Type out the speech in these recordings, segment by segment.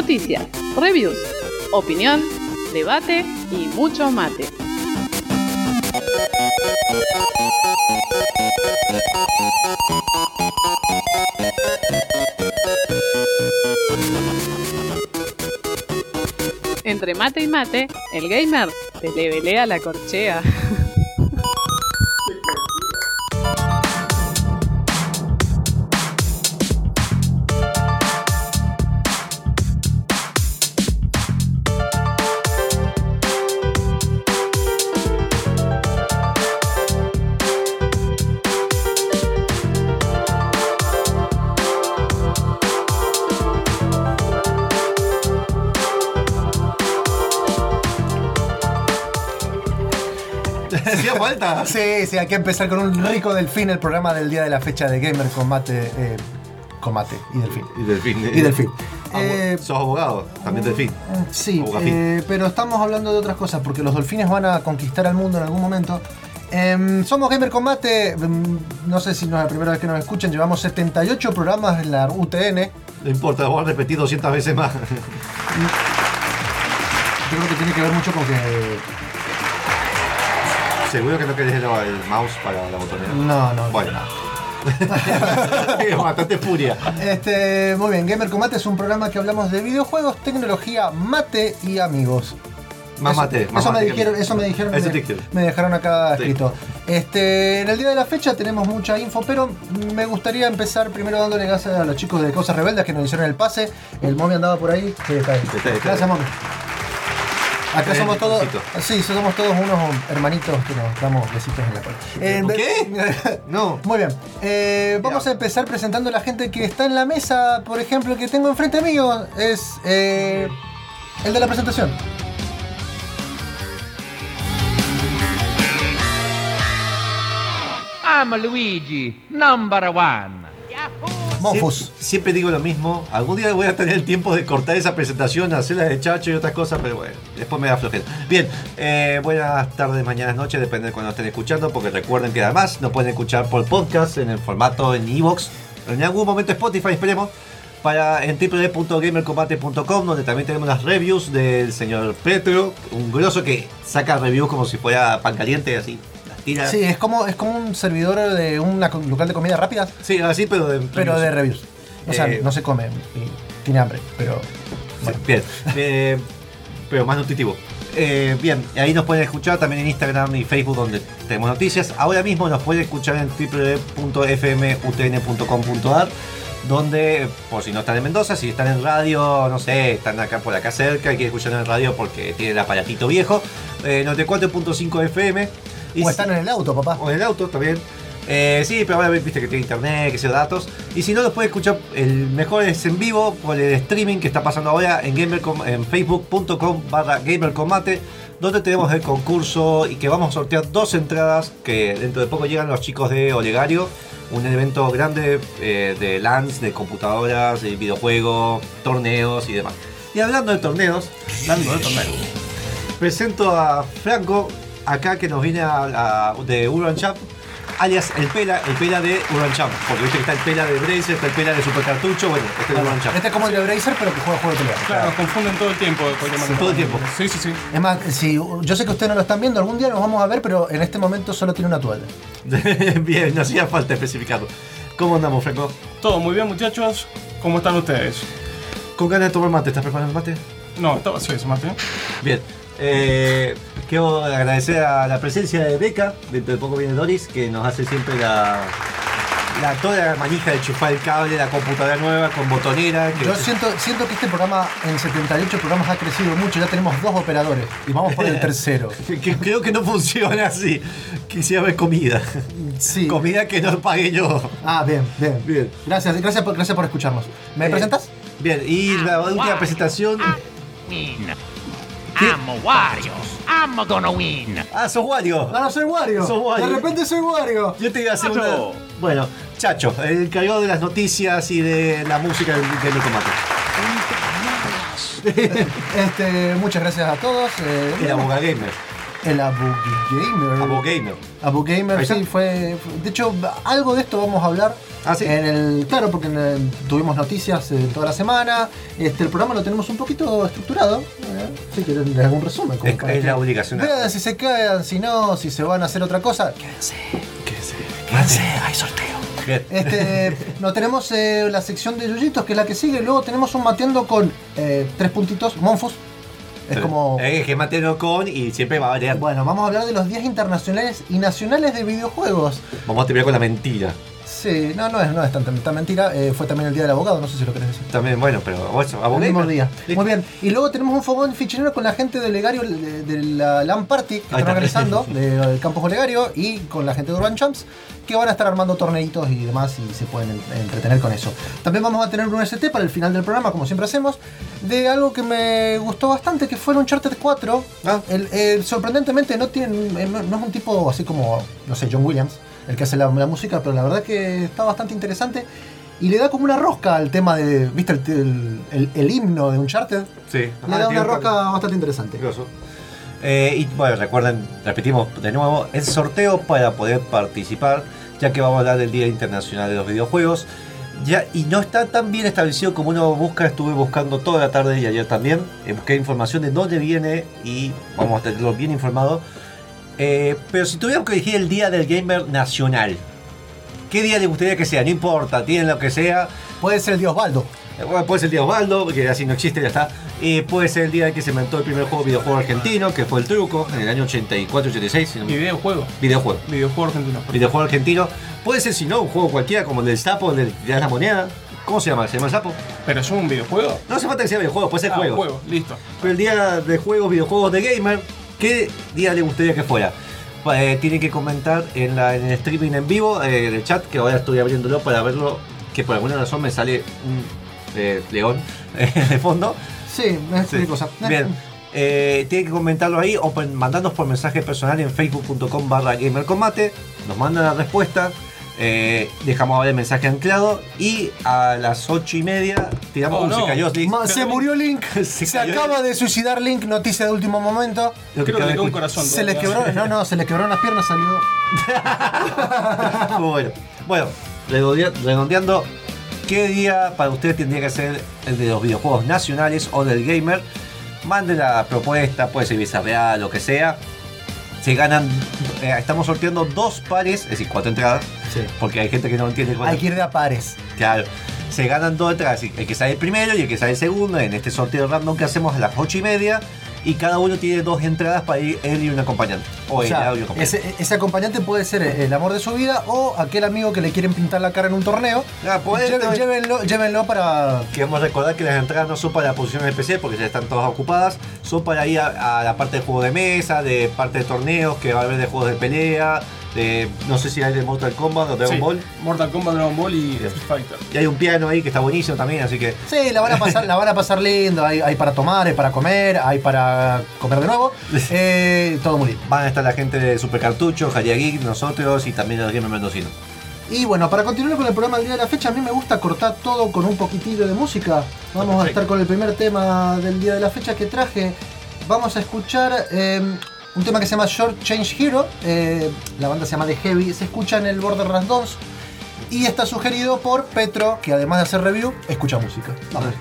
Noticias, reviews, opinión, debate y mucho mate. Entre mate y mate, el gamer te le velea la corchea. Sí, sí, hay que empezar con un rico delfín, el programa del día de la fecha de Gamer Combate. Eh, combate y delfín. Y delfín. Y delfín. Abo- Eh, Sos abogado, también delfín. Sí, eh, pero estamos hablando de otras cosas, porque los delfines van a conquistar al mundo en algún momento. Em, somos Gamer Combate, em, no sé si no es la primera vez que nos escuchan, llevamos 78 programas en la UTN. No importa, vamos a repetir 200 veces más. Yo creo que tiene que ver mucho con que... Seguro que no querés el, el mouse para la botonera. No, no. Bueno. Bastante furia. Este, muy bien, Gamer Combate es un programa que hablamos de videojuegos, tecnología, mate y amigos. Más Eso- mate. Más eso, me mate que dijeron, eso me dijeron, Eso me, dijeron. me dejaron acá Sí. escrito. Este, en el día de la fecha tenemos mucha info, pero me gustaría empezar primero dándole gracias a los chicos de Cosas Rebeldes que nos hicieron el pase. El Momi andaba por ahí. Sí, está ahí. Está ahí, está Gracias, ahí. Acá somos todos, sí, somos todos unos hermanitos que nos damos besitos en la cola. Eh, ¿Qué? No. Muy bien. Eh, vamos a empezar presentando a la gente que está en la mesa. Por ejemplo, que tengo enfrente mío es eh, el de la presentación. I'm Luigi, number one. Mofus. Sie- Siempre digo lo mismo. Algún día voy a tener el tiempo de cortar esa presentación, hacerla de chacho y otras cosas, pero bueno, después me da flojera. Bien, eh, buenas tardes, mañanas, noches, depende de cuando estén escuchando, porque recuerden que además nos pueden escuchar por podcast en el formato en Evox, en algún momento Spotify, esperemos. Para en www.gamercombate.com donde también tenemos las reviews del señor Petro, un grosso que saca reviews como si fuera pan caliente, así, Sí, es como, es como un servidor de un local de comida rápida, Sí, así, pero de pero de reviews. O sea, Eh, no se come y tiene hambre, pero. Sí, bien. Eh, pero más nutritivo. Eh, bien, ahí nos pueden escuchar también en Instagram y Facebook donde tenemos noticias. Ahora mismo nos pueden escuchar en www.fmutn.com.ar donde, por si no están en Mendoza, si están en radio, no sé, están acá por acá cerca y quieren escuchar en radio porque tienen el aparatito viejo, eh, 94.5 FM. Y O si- están en el auto, papá. o en el auto también. Eh, sí, pero ahora viste que tiene internet, que sea datos. Y si no, los puede escuchar, el mejor es en vivo por el streaming que está pasando ahora en, gamercom- en facebook.com barra gamercombate, donde tenemos el concurso y que vamos a sortear dos entradas que dentro de poco llegan los chicos de Olegario. Un evento grande eh, de LANs, de computadoras, de videojuegos, torneos y demás. Y hablando de torneos, hablando de torneos, presento a Franco, acá que nos viene a, a- de Urban Champ, alias el Pela, el Pela de Urban Champ, porque viste que está el Pela de Bracer, está el Pela de Super Cartucho, bueno, este es Urban Champ. Este es como el de Bracer, pero que juega juego de pelea. Claro, nos confunden todo el tiempo. manera. todo el tiempo. Sí, sí, sí. Es más, si, yo sé que ustedes no lo están viendo, algún día nos vamos a ver, pero en este momento solo tiene una toalla. Bien, no hacía falta especificarlo. ¿Cómo andamos, Franco? Todo muy bien, muchachos. ¿Cómo están ustedes? Con ganas de tomar mate, ¿estás preparando el mate? No, estaba sí, eso, Mate. Bien. Eh, quiero agradecer a la presencia de Beca, dentro de poco viene Doris, que nos hace siempre la, la toda la manija de chufar el cable, la computadora nueva con botonera. Que Yo siento, siento que este programa en 78 programas ha crecido mucho, ya tenemos dos operadores y vamos por el tercero. que- creo que no funciona así. Quisiera ver comida. Sí. Comida que no pague yo. Ah, bien, bien. Bien. Gracias, gracias por, gracias por escucharnos. ¿Me Eh, presentas? Bien, y la última presentación. Win. I'm Wario. I'm gonna win. Ah, sos Wario. Ah, no, soy Wario. Sos Wario. De repente soy Wario. Yo te iba a hacer Chacho. una. Bueno, Chacho, el encargado de las noticias y de la música del Combate. Este, muchas gracias a todos. eh, El Aboga Gamer. El Abu Gamer. Abo Gamer. Abu Gamer, Ahí está. sí, fue, fue- De hecho, algo de esto vamos a hablar. Ah, sí. En el, claro, porque en el- tuvimos noticias eh, toda la semana. Este, el programa lo tenemos un poquito estructurado. eh, si quieren algún resumen. como Es- para es que la obligación. Vean si se quedan, si no, si se van a hacer otra cosa. Quédense, quédense, quédense, hay sorteo. Este, no tenemos eh, la sección de yuyitos, que es la que sigue. Luego tenemos un mateando con eh, tres puntitos, Monfus. Es como. Es que mantenerlo con y siempre va a variar. Bueno, vamos a hablar de los días internacionales y nacionales de videojuegos. Vamos a terminar con la mentira. Sí, no, no es, no es tanta, tanta mentira. eh, fue también el día del abogado, no sé si lo querés decir. También, bueno, pero eso, Abo El mismo día. Muy bien. Y luego tenemos un fogón fichinero con la gente del Legario, de, de la LAN Party que están está. organizando, del Campus Olegario, y con la gente de Urban Champs, que van a estar armando torneitos y demás y se pueden en- entretener con eso. También vamos a tener un ST para el final del programa, como siempre hacemos, de algo que me gustó bastante, que fue el Uncharted 4. Ah. El, el- sorprendentemente no, tiene, eh, no es un tipo así como, no sé, John Williams, el que hace la, la música, pero la verdad que está bastante interesante. Y le da como una rosca al tema de, ¿viste? El, el- el- el himno de Uncharted. Sí. Le Ah, da tiene una un- rosca bastante interesante. Eh, y bueno, recuerden, repetimos de nuevo, el sorteo para poder participar, ya que vamos a hablar del Día Internacional de los Videojuegos. Ya, y no está tan bien establecido como uno busca, estuve buscando toda la tarde y ayer también, eh, busqué información de dónde viene y vamos a tenerlo bien informado. Eh, pero si tuviéramos que elegir el Día del Gamer Nacional, ¿qué día le gustaría que sea? No importa, tienen lo que sea, Puede ser el Dios Baldo. Eh, Bueno, puede ser el día Osvaldo, que así no existe, ya está. Y puede ser el día en que se inventó el primer juego videojuego argentino, que fue el Truco, en el año 84-86. si no me- Videojuego. Videojuego. Videojuego argentino. Videojuego argentino. Puede ser, si no, un juego cualquiera, como el del sapo, el del de la moneda. ¿Cómo se llama? ¿Se llama el sapo? ¿Pero es un videojuego? No hace falta que sea videojuego, puede ser Ah, juego. juego, listo. Pero el día de juegos, videojuegos de gamer, ¿qué día le gustaría que fuera? Eh, tienen que comentar en, la, en el streaming en vivo, eh, en el chat, que ahora estoy abriéndolo para verlo, que por alguna razón me sale un eh, león de fondo. Sí, es Sí. cosa. Bien. Eh, tienen que comentarlo ahí o mandarnos por mensaje personal en facebook.com barra gamercombate. Nos mandan la respuesta. eh, dejamos ahora el mensaje anclado. Y a las ocho y media tiramos Oh, un no. se cayó Link. Ma- se murió Link. Se acaba de suicidar Link, noticia de último momento. Creo que cabe le un corazón. Se le todavía. quebró, no, no, se le quebraron las piernas, salió. bueno, bueno redondea- redondeando, ¿qué día para ustedes tendría que ser el de los videojuegos nacionales o del gamer? Manden la propuesta, puede ser Visa Real, lo que sea. Se ganan, eh, estamos sorteando dos pares, es decir, cuatro entradas, Sí. porque hay gente que no entiende cuál Hay que ir de a pares. Claro. Se ganan dos entradas, el que sale el primero y el que sale el segundo en este sorteo random que hacemos a las ocho y media. Y cada uno tiene dos entradas para ir él y un acompañante. O, sea, acompañante. ese, ese acompañante puede ser el amor de su vida o aquel amigo que le quieren pintar la cara en un torneo. Lleve- llévenlo, llévenlo para. Queremos recordar que las entradas no son para la posición especial porque ya están todas ocupadas, son para ir a, a la parte de juego de mesa, de parte de torneos, que va a haber de juegos de pelea, de no sé si hay de Mortal Kombat o Dragon Sí, Ball. Mortal Kombat, Dragon Ball y Street Fighter. Y hay un piano ahí que está buenísimo también, así que Sí, la van a pasar, la van a pasar lindo. Hay, hay para tomar, hay para comer, hay para comer de nuevo. Eh, todo muy lindo. van a estar la gente de Super Cartucho, Jaria Geek, nosotros y también el Gamer Mendocino. Y bueno, para continuar con el programa del día de la fecha, a mí me gusta cortar todo con un poquitillo de música. Vamos a estar con el primer tema del día de la fecha que traje. Vamos a escuchar eh, un tema que se llama Short Change Hero. eh, la banda se llama The Heavy. Se escucha en el Borderlands 2. Y está sugerido por Petro, que además de hacer review, escucha música. Vamos.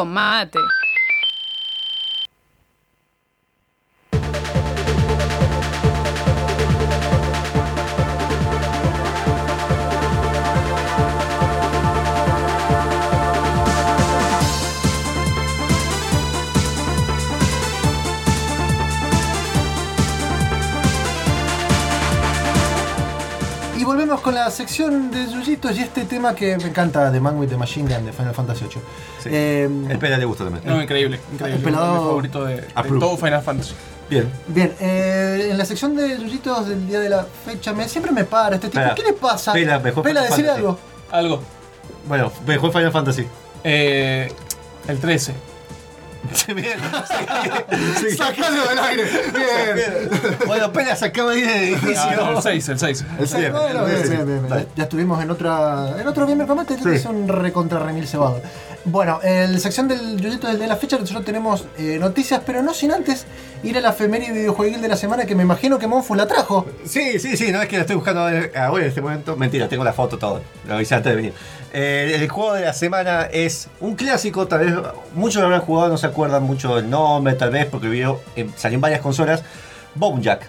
Con mate. La sección de Yuyitos y este tema que me encanta de Man with the Machine Gun de Final Fantasy VIII. Sí. Eh, El pela le gusta también. No, increíble, increíble. El pelado- Mi favorito de, todo Final Fantasy. Bien. Bien, eh, en la sección de Yuyitos del día de la fecha, me, siempre me para este tipo. ¿Qué le pasa? Pela, mejor Pela, Final decir algo. Algo. Bueno, mejor Final Fantasy. Eh, el 13. Bien. Sacalo del aire. Bien. Bueno, Pela se acaba de ir del Ah, no, el edificio. 6, el 6. El seis, Bien, bueno, bien, sí, bien, bien, bien. Ya estuvimos en otra en otro Gamer Combate, Sí. es un recontra remil cebado. Bueno, en la sección del Yuyito del de la fecha nosotros tenemos eh, noticias, pero no sin antes ir a la efeméride videojueguil de la semana que me imagino que Monfus la trajo. Sí, sí, sí, no es que la estoy buscando ahora en este momento. Mentira, tengo la foto todo. Lo avisé antes de venir. Eh, el juego de la semana es un clásico, tal vez muchos lo habrán jugado, no se acuerdan mucho del nombre, tal vez porque vio, eh, salió en varias consolas. Bomb Jack.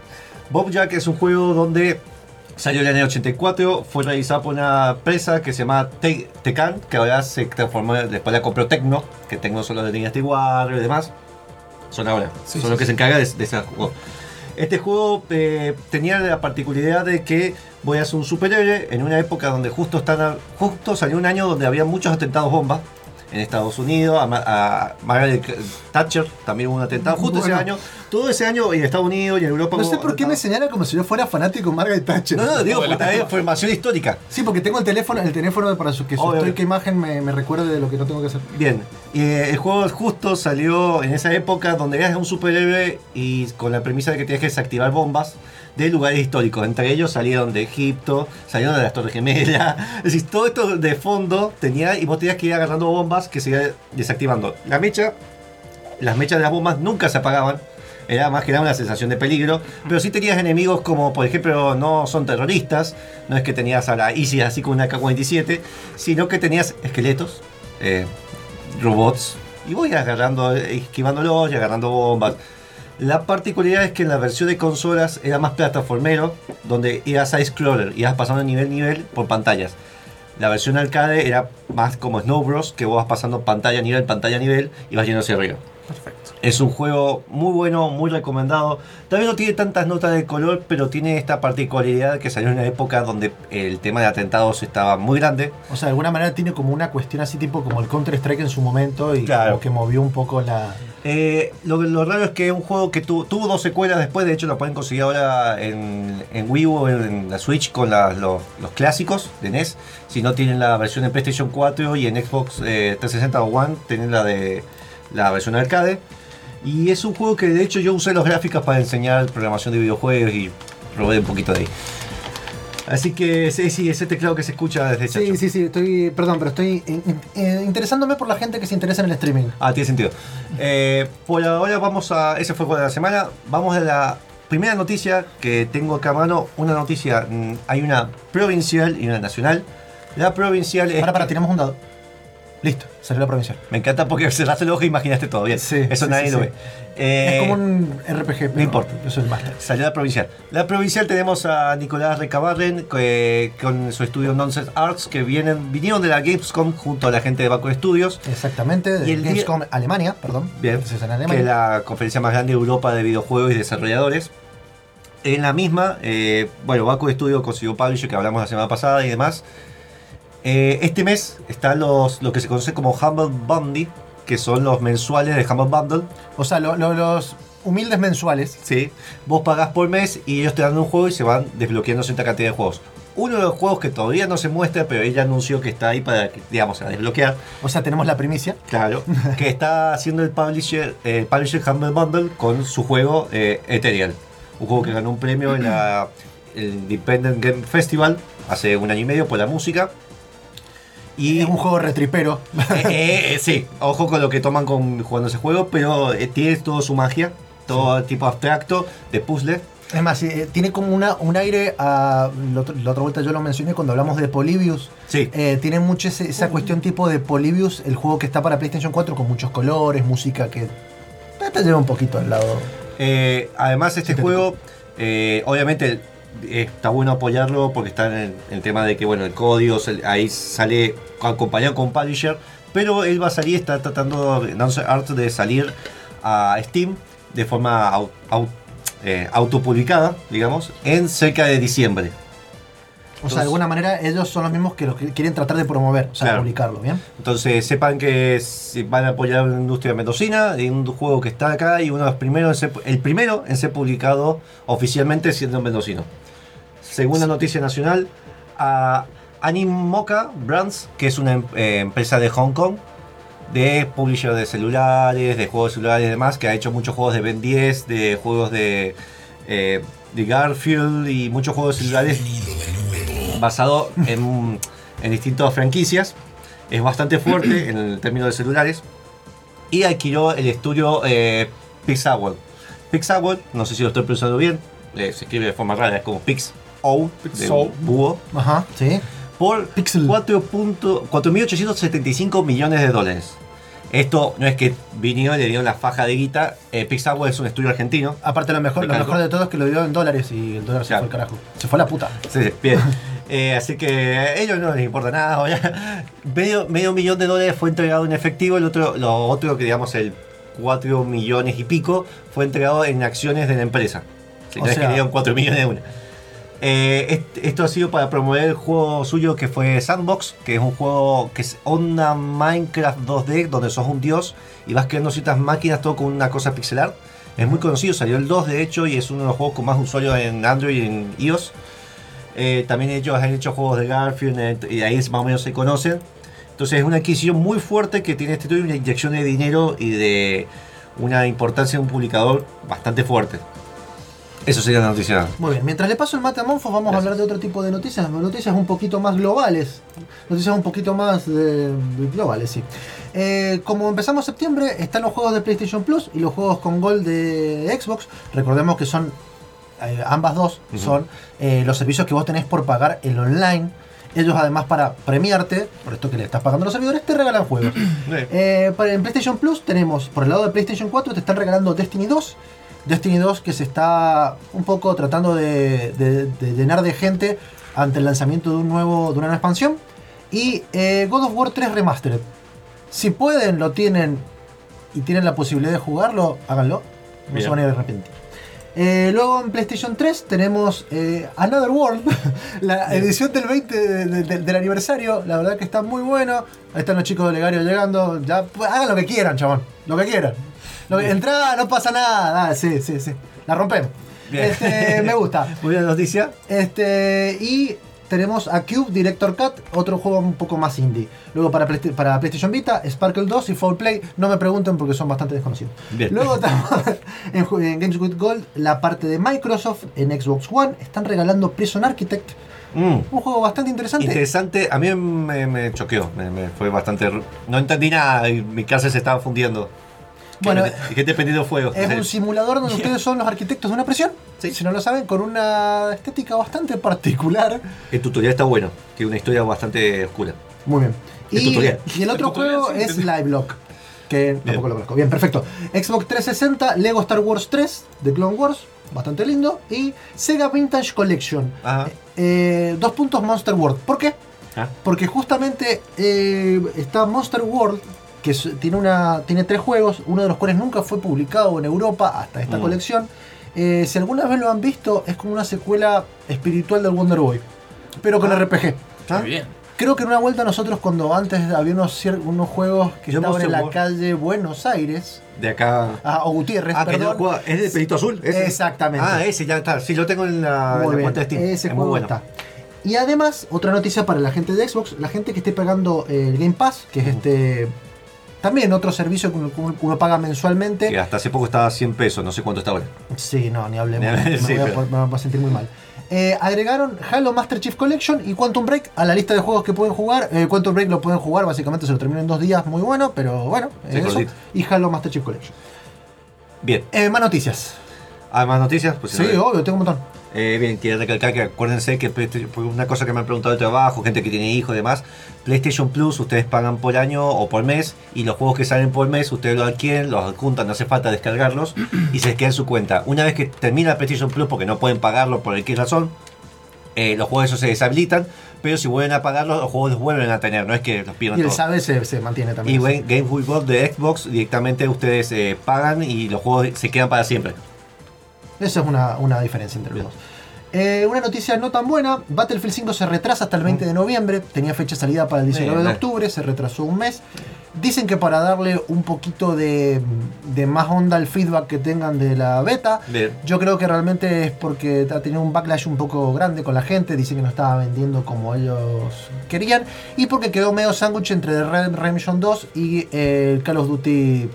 Bomb Jack es un juego donde salió en el año 84, fue realizado por una empresa que se llama Te- Tecan, que ahora se transformó, después la compró Tecno, que Tecno solo de Dynasty Warrior y demás. Son ahora, Sí, son sí, los que sí. se encargan de, de ese juego. Este juego eh, tenía la particularidad de que voy a ser un superhéroe en una época donde justo, están, justo salió un año donde había muchos atentados bomba en Estados Unidos, a, a Margaret Thatcher también hubo un atentado justo Bueno. ese año, todo ese año en Estados Unidos y en Europa. No sé por qué me señala como si yo fuera fanático de Margaret Thatcher. No, no, digo, porque también información histórica. Sí, porque tengo el teléfono, el teléfono para su, que su histórica imagen me, me recuerde de lo que no tengo que hacer. Bien, y eh, el juego justo salió en esa época donde eras un superhéroe y con la premisa de que tenías que desactivar bombas de lugares históricos. Entre ellos salieron de Egipto, salieron de las Torres Gemelas. Es decir, todo esto de fondo tenía y vos tenías que ir agarrando bombas que se iban desactivando. La mecha, las mechas de las bombas nunca se apagaban. Era más que nada una sensación de peligro. Pero sí tenías enemigos como, por ejemplo, no son terroristas. No es que tenías a la ISIS así con una K-47. Sino que tenías esqueletos, eh, robots. Y voy agarrando, esquivándolos y agarrando bombas. La particularidad es que en la versión de consolas era más plataformero, donde ibas side-scroller, ibas pasando nivel a nivel por pantallas. La versión arcade era más como Snow Bros, que vos vas pasando pantalla a nivel, pantalla a nivel y vas yendo hacia arriba. Perfecto. Es un juego muy bueno, muy recomendado. También no tiene tantas notas de color, pero tiene esta particularidad que salió en una época donde el tema de atentados estaba muy grande. O sea, de alguna manera tiene como una cuestión así tipo como el Counter Strike en su momento y Claro. como que movió un poco la... Eh, lo, lo raro es que es un juego que tu- tuvo dos secuelas después, de hecho lo pueden conseguir ahora en, en Wii U o en la Switch con la- los, los clásicos de NES. Si no tienen la versión en PlayStation 4 y en Xbox eh, 360 o One, tienen la de la versión arcade. Y es un juego que de hecho yo usé los gráficos para enseñar programación de videojuegos y probé un poquito de ahí. Así que sí, sí, ese teclado que se escucha desde Sí, Chacho. sí, sí, estoy, perdón, pero estoy eh, interesándome por la gente que se interesa en el streaming. Ah, tiene sentido. Eh, por ahora vamos a. Ese fue el juego de la semana. Vamos a la primera noticia que tengo acá a mano. Una noticia. mm, Hay una provincial y una nacional. La provincial es. Para, para, tiramos un dado. Listo, salió la provincial. Me encanta porque cerraste el ojo y imaginaste todo bien. Sí, Eso sí, nadie sí, lo ve. Eh, es como un RPG. pero no importa. Yo soy el máster. Salió la provincial. La provincial tenemos a Nicolás Recabarren que- con su estudio Nonsense Arts que vienen, vinieron de la Gamescom junto a la gente de Baco Studios. Exactamente, de Y el día- Gamescom Alemania, perdón. Bien, Entonces en que Alemania. es la conferencia más grande de Europa de videojuegos y desarrolladores. En la misma, eh, bueno, Baku Studio consiguió Publisher, que hablamos la semana pasada y demás. Eh, este mes están los, lo que se conoce como Humble Bundle, que son los mensuales de Humble Bundle. O sea, lo- lo- los humildes mensuales. ¿sí? Vos pagás por mes y ellos te dan un juego y se van desbloqueando cierta cantidad de juegos. Uno de los juegos que todavía no se muestra, pero ella anunció que está ahí para, digamos, a desbloquear. O sea, tenemos la primicia. Claro, que está haciendo el publisher, eh, publisher Humble Bundle con su juego eh, Ethereal. Un juego que ganó un premio en la, el Independent Game Festival hace un año y medio por la música. Y Es un juego retripero. eh, eh, sí, ojo con lo que toman con jugando ese juego, pero eh, tiene todo su magia, todo tipo abstracto de puzzle. Es más, eh, tiene como una, un aire a. La otra, la otra vuelta yo lo mencioné cuando hablamos de Polybius. Sí. Eh, tiene mucho ese- esa cuestión tipo de Polybius, el juego que está para PlayStation 4 con muchos colores, música que. eh, Te lleva un poquito al lado. Eh, además, este Sintético. juego, eh, obviamente, eh, está bueno apoyarlo porque está en el, el tema de que, bueno, el código ahí sale acompañado con Publisher, pero él va a salir, está tratando, Art, de salir a Steam de forma au- au- eh, autopublicada, digamos, en cerca de diciembre. O sea, de alguna manera ellos son los mismos que los que quieren tratar de promover, o sea, Claro. publicarlo, ¿bien? Entonces sepan que van a apoyar una industria mendocina, de un juego que está acá y uno de los primeros en ser- el primero en ser publicado oficialmente siendo mendocino. Segunda noticia nacional, a Animoca Brands, que es una em- eh, empresa de Hong Kong, de publisher de celulares, de juegos de celulares y demás, que ha hecho muchos juegos de Ben 10, de juegos de, eh, de Garfield y muchos juegos de celulares basado en, en distintas franquicias. Es bastante fuerte en el término de celulares. Y adquirió el estudio eh, Pixawell. Pixawell, no sé si lo estoy pronunciando bien, eh, se escribe de forma rara, es como Pix O, Pixow. búho, Ajá, sí. por Pixel. 4 punto- 4.875 millones de dólares. Esto no es que vinieron y le dieron la faja de guita. Eh, es un estudio argentino. Aparte, lo mejor, Me lo mejor de todo es que lo dio en dólares y el dólar se Claro. fue al carajo. Se fue a la puta. Sí, sí, bien. Eh, así que a ellos no les importa nada. Medio, medio millón de dólares fue entregado en efectivo. El otro, lo otro, que digamos, el 4 millones y pico, fue entregado en acciones de la empresa. Si O no es que sea- dieron 4 millones de una. Eh, est- esto ha sido para promover el juego suyo que fue Sandbox, que es un juego que es onda Minecraft 2D, donde sos un dios y vas creando ciertas máquinas, todo con una cosa pixelar. Es muy conocido, salió el 2 de hecho y es uno de los juegos con más usuarios en Android y en iOS. Eh, también ellos han hecho juegos de Garfield eh, y ahí más o menos se conocen. Entonces es una adquisición muy fuerte que tiene este estudio, una inyección de dinero y de una importancia de un publicador bastante fuerte. Eso sería la noticia. Muy bien, mientras le paso el mate a Monfos, vamos a hablar de otro tipo de noticias, noticias un poquito más globales, noticias un poquito más eh, globales, sí. Eh, como empezamos septiembre, están los juegos de PlayStation Plus y los juegos con Gold de Xbox. Recordemos que son, eh, ambas dos, son eh, los servicios que vos tenés por pagar el online. Ellos además para premiarte, por esto que le estás pagando a los servidores, te regalan juegos. Eh, para- en PlayStation Plus tenemos, por el lado de PlayStation 4, te están regalando Destiny 2. Destiny 2 que se está un poco tratando de, de- de llenar de gente ante el lanzamiento de, un nuevo, de una nueva expansión. Y eh, God of War 3 Remastered. Si pueden, lo tienen y tienen la posibilidad de jugarlo, háganlo. No Bien. se van a arrepentir. Eh, luego en PlayStation 3 tenemos eh, Another World, la edición del 20 de- de- de- del aniversario. La verdad que está muy bueno. Ahí están los chicos de Legario llegando. Ya, pues, hagan lo que quieran, chabón. Lo que quieran. Entrada, no pasa nada. Ah, sí, sí, sí. La rompemos. Este, me gusta. Muy buena noticia. Este, y tenemos a Cube Director Cut, otro juego un poco más indie. Luego para, para PlayStation Vita, Sparkle 2 y Foul Play. No me pregunten porque son bastante desconocidos. Bien. Luego en, en Games with Gold la parte de Microsoft en Xbox One. Están regalando Prison Architect, Mm. un juego bastante interesante. Interesante, a mí me, me choqueó, me, me fue bastante... No entendí nada y mi casa se estaba fundiendo. Bueno, ¿Y qué te prendido fuego? Es un simulador donde ustedes son los arquitectos de una prisión. Sí. Si no lo saben, con una estética bastante particular. El tutorial está bueno, que es una historia bastante oscura. Muy bien. El Y, tutorial. y el otro El tutorial, juego sí, es entendí. Livelock, que tampoco lo conozco. Bien, perfecto. Xbox 360, Lego Star Wars 3 de Clone Wars, bastante lindo. Y Sega Vintage Collection. Ajá. Eh, dos puntos Monster World. ¿Por qué? Ah. Porque justamente eh, está Monster World, que tiene, una, tiene tres juegos, uno de los cuales nunca fue publicado en Europa hasta esta Mm. colección. Eh, si alguna vez lo han visto, es como una secuela espiritual del Wonder Boy, pero con RPG. Ah. Muy bien. Creo que en una vuelta nosotros cuando antes había unos, unos juegos que Yo estaban en la calle Buenos Aires, De acá... ah, o Gutiérrez, Ah, que perdón. no ¿Es de pelito azul? ese? Exactamente. Ah, ese ya está. Sí, lo tengo en la, en Muy la bien, cuenta de Steam. Ese es muy juego bueno. está. Y además, otra noticia para la gente de Xbox, la gente que esté pagando el Game Pass, que es este también otro servicio que uno, paga mensualmente. Que hasta hace poco estaba a 100 pesos, no sé cuánto está ahora. Sí, no, ni hablemos. Me, voy a, pero- pon- me voy a sentir muy mal. Eh, agregaron Halo Master Chief Collection y Quantum Break a la lista de juegos que pueden jugar. Eh, Quantum Break lo pueden jugar, básicamente se lo terminan en dos días, muy bueno, pero bueno, Sí, eso. Y Halo Master Chief Collection. Bien. Eh, más noticias. ¿Hay más noticias? Pues, Sí, obvio, tengo un montón. Eh, bien, quiero recalcar que acuérdense que una cosa que me han preguntado de trabajo, gente que tiene hijos y demás, PlayStation Plus ustedes pagan por año o por mes y los juegos que salen por mes ustedes los adquieren, los adjuntan, no hace falta descargarlos y se les queda en su cuenta. Una vez que termina PlayStation Plus porque no pueden pagarlo por X razón, eh, los juegos esos se deshabilitan, pero si vuelven a pagarlos, los juegos los vuelven a tener, no es que los pierdan Y el sabe se, se mantiene Y también. Game Game Boy Gold de Xbox directamente ustedes eh, pagan y los juegos se quedan para siempre. Esa es una, una diferencia entre los dos. Eh, una noticia no tan buena, Battlefield 5 se retrasa hasta el 20 de noviembre, tenía fecha de salida para el 19 Bien, de octubre, se retrasó un mes. Dicen que para darle un poquito de, de más onda al feedback que tengan de la beta, Bien. yo creo que realmente es porque ha tenido un backlash un poco grande con la gente, dicen que no estaba vendiendo como ellos querían, y porque quedó medio sándwich entre Red Redemption 2 y eh, el Call of Duty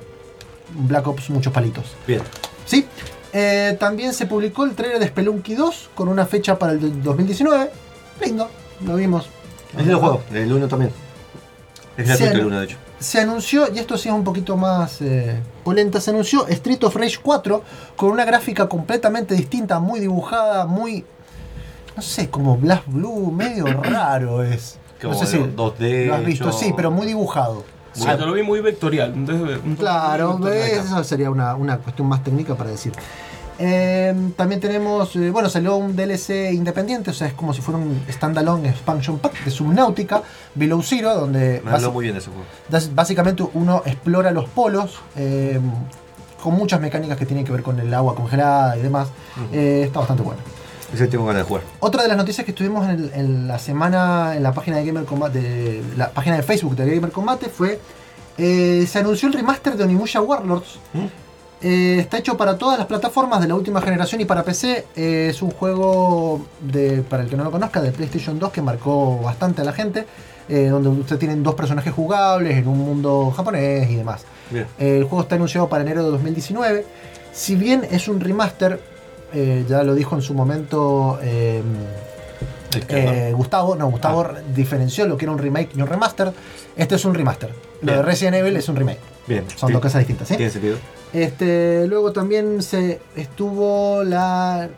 Black Ops muchos palitos. Bien. Sí. Eh, también se publicó el trailer de Spelunky 2 con una fecha para el 2019. Lindo, lo vimos. Es el juego, el 1 también. Es gratuito el 1 de hecho. Se anunció, y esto sí es un poquito más eh, polenta, se anunció Street of Rage 4 con una gráfica completamente distinta, muy dibujada, muy. No sé, como Blast Blue, medio raro es. Como no sé si 2D lo has visto, sí, pero muy dibujado. Sí, lo vi muy vectorial. Entonces, Claro, vectorial. eso sería una, una cuestión más técnica para decir. Eh, también tenemos, eh, bueno, salió un DLC independiente, o sea, es como si fuera un standalone expansion pack de Subnautica, Below Zero, donde Me habló muy bien de ese juego. básicamente uno explora los polos, eh, con muchas mecánicas que tienen que ver con el agua congelada y demás. Eh, está bastante bueno. Ese tengo ganas de jugar. Otra de las noticias que estuvimos en, en la semana en la página de Gamer Combate, de, la página de Facebook de Gamer Combate fue eh, se anunció el remaster de Onimusha Warlords. ¿Mm? Eh, está hecho para todas las plataformas de la última generación y para PC. Eh, es un juego de, para el que no lo conozca, de PlayStation 2 que marcó bastante a la gente. donde usted tienen dos personajes jugables en un mundo japonés y demás. El juego está anunciado para enero de 2019. Si bien es un remaster, eh, ya lo dijo en su momento eh, creador. eh, Gustavo, no, Gustavo diferenció lo que era un remake y un remaster. Este es un remaster. Lo de. Resident Evil es un remake. Bien. Son Sí. dos cosas distintas, ¿sí? Tiene sentido. Este, luego también se estuvo la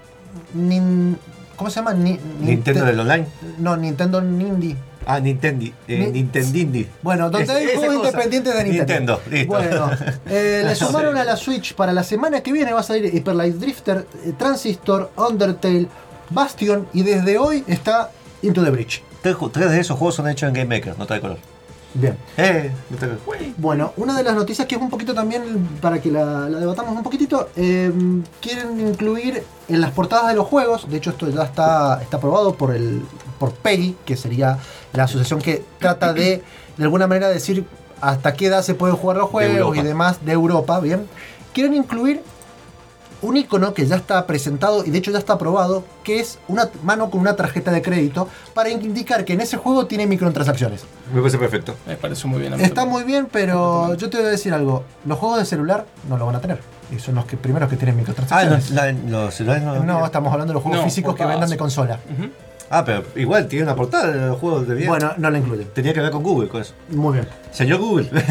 Nin- ¿cómo se llama? Ni- Nintendo Ninte- del online. No, Nintendo Nindy. Ah, Nintendo. Eh, Ni- Nintendindi. Bueno, donde hay juegos independientes de Nintendo. Nintendo, listo. Bueno, eh, le Sí. sumaron a la Switch para la semana que viene va a salir Hyper Light Drifter, eh, Transistor, Undertale, Bastion y desde hoy está Into the Breach. Tres, tres de esos juegos son hechos en Game Maker, no trae color. Bien. Eh. Bueno, una de las noticias que es un poquito también para que la, la debatamos un poquitito, eh, quieren incluir en las portadas de los juegos, de hecho esto ya está, está aprobado por el por PEGI, que sería la asociación que trata de de alguna manera decir hasta qué edad se pueden jugar los juegos y demás de Europa, bien. Quieren incluir un icono que ya está presentado y de hecho ya está aprobado, que es una mano con una tarjeta de crédito para indicar que en ese juego tiene microtransacciones. Me parece perfecto. Me parece muy bien. a mí Está también. muy bien, pero yo te voy a decir algo. Los juegos de celular no lo van a tener. Y son los que, primeros que tienen Ah, microtransacciones. los, la- los celulares no. no, estamos hablando de los juegos No, físicos que vendan de consola. Ah, pero igual tiene una portada de los juegos de bien. Bueno, no lo incluyen. Tenía que ver con Google con eso. Muy bien. Señor Google.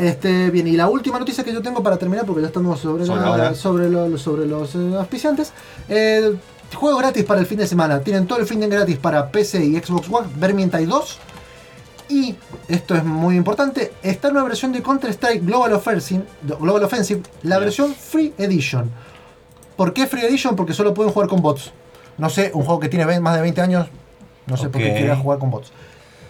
Este, bien, y la última noticia que yo tengo para terminar, porque ya estamos sobre, Sobre la- sobre, lo- sobre los eh, auspiciantes. Eh, juegos gratis para el fin de semana. Tienen todo el fin de gratis para PC y Xbox One, Vermintide 2. Y, esto es muy importante, está una versión de Counter-Strike Global Offensive, Global Offensive, la versión Free Edition. ¿Por qué Free Edition? Porque solo pueden jugar con bots. No sé, un juego que tiene más de 20 años, no sé por qué quiera jugar con bots.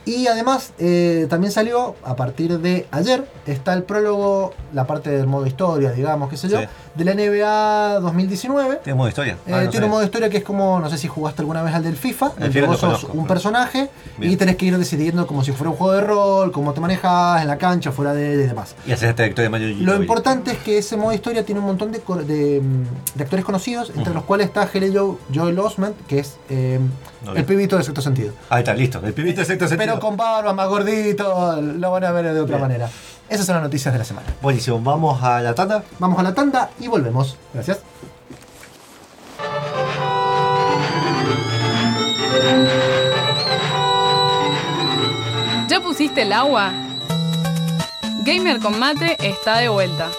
Y además, eh, también salió, a partir de ayer, está el prólogo, la parte del modo historia, digamos, qué sé yo. De la NBA 2019. Tiene modo historia. Eh, Ah, no tiene un modo historia que es como, no sé si jugaste alguna vez al del FIFA, El FIFA vos sos conozco, un personaje Bien. y tenés que ir decidiendo como si fuera un juego de rol, cómo te manejas en la cancha, fuera de él y demás. Y haces esta victoria de Mario Lo importante es que ese modo historia tiene un montón de, de, mm, de actores conocidos, entre Ujú. los cuales está Hele Jo- Joel Osment, que es eh, No el pibito de sexto sentido. Ahí está, listo. El pibito de sexto sentido. Pero con barba, más gordito, lo van a ver de otra Bien. manera. Esas son las noticias de la semana. Buenísimo, vamos a la tanda. Vamos a la tanda y volvemos. Gracias. ¿Ya pusiste el agua? Gamer con mate está de vuelta.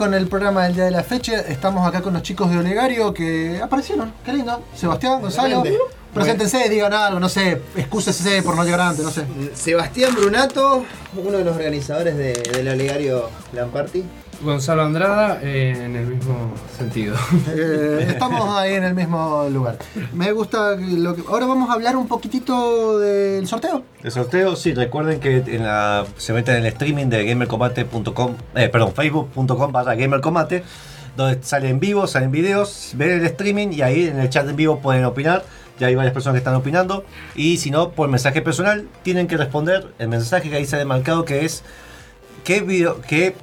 Con el programa del día de la fecha. Estamos acá con los chicos de Olegario que aparecieron. Qué lindo. Sebastián, Gonzalo. Preséntense, digan algo, no sé. Excúsese por no llegar antes, no sé. Sebastián Brunato, uno de los organizadores de- del Olegario Lamparty. Gonzalo Andrada, eh, en el mismo sentido. Eh, estamos ahí en el mismo lugar. Me gusta lo que. Ahora vamos a hablar un poquitito del sorteo. El sorteo, sí, recuerden que en la, se meten en el streaming de gamercombate.com, eh, perdón, facebook.com barra gamercombate, donde salen vivos, salen videos, ven el streaming y ahí en el chat en vivo pueden opinar. Ya hay varias personas que están opinando. Y si no, por mensaje personal, tienen que responder el mensaje que ahí sale marcado que es ¿qué video, qué,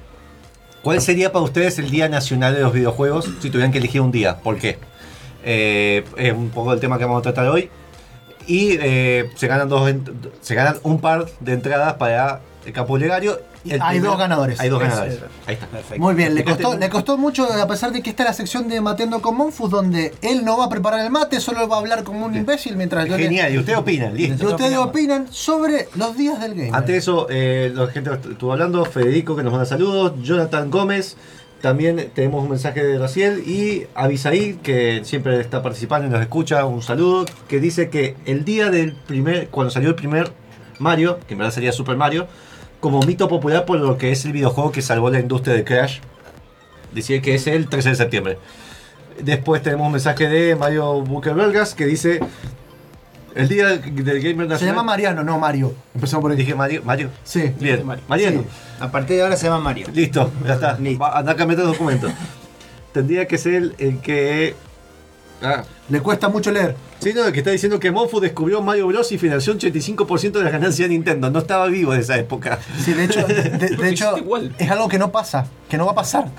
¿Cuál sería para ustedes el Día Nacional de los Videojuegos si tuvieran que elegir un día? ¿Por qué? Eh, es un poco el tema que vamos a tratar hoy. Y eh, se, ganan dos, se ganan un par de entradas para el campo legario. Y el Hay dos ganadores. Hay dos ganadores. es. Ahí está. Muy bien, le costó, le costó mucho, a pesar de que está la sección de Mateando con Monfus, donde él no va a preparar el mate, solo va a hablar como un imbécil mientras yo le- Genial, y ustedes opinan, Y listo. ustedes opinan sobre los días del game. Antes de eso, eh, la gente estuvo hablando, Federico que nos manda saludos, Jonathan Gómez, también tenemos un mensaje de Raciel y Abisaí que siempre está participando y nos escucha, un saludo, que dice que el día del primer, cuando salió el primer Mario, que en verdad sería Super Mario, como mito popular por lo que es el videojuego que salvó la industria de Crash, decía que es el 13 de septiembre. Después tenemos un mensaje de Mario Bukerbergas que dice el día del gamer nacional. Se llama Mariano, no Mario. Empezamos por ahí. Dije Mario. Mario. Sí. Bien. Mariano. A partir de ahora se llama Mario. Listo, ya está. Listo. Va, anda a cambiar el documento. Tendría que ser el, el que. Ah. Le cuesta mucho leer. Sí, no, el que está diciendo que Monfu descubrió Mario Bros. y financió un 85% de las ganancias de Nintendo. No estaba vivo en esa época. Sí, de hecho, de, hecho es algo que no pasa, que no va a pasar.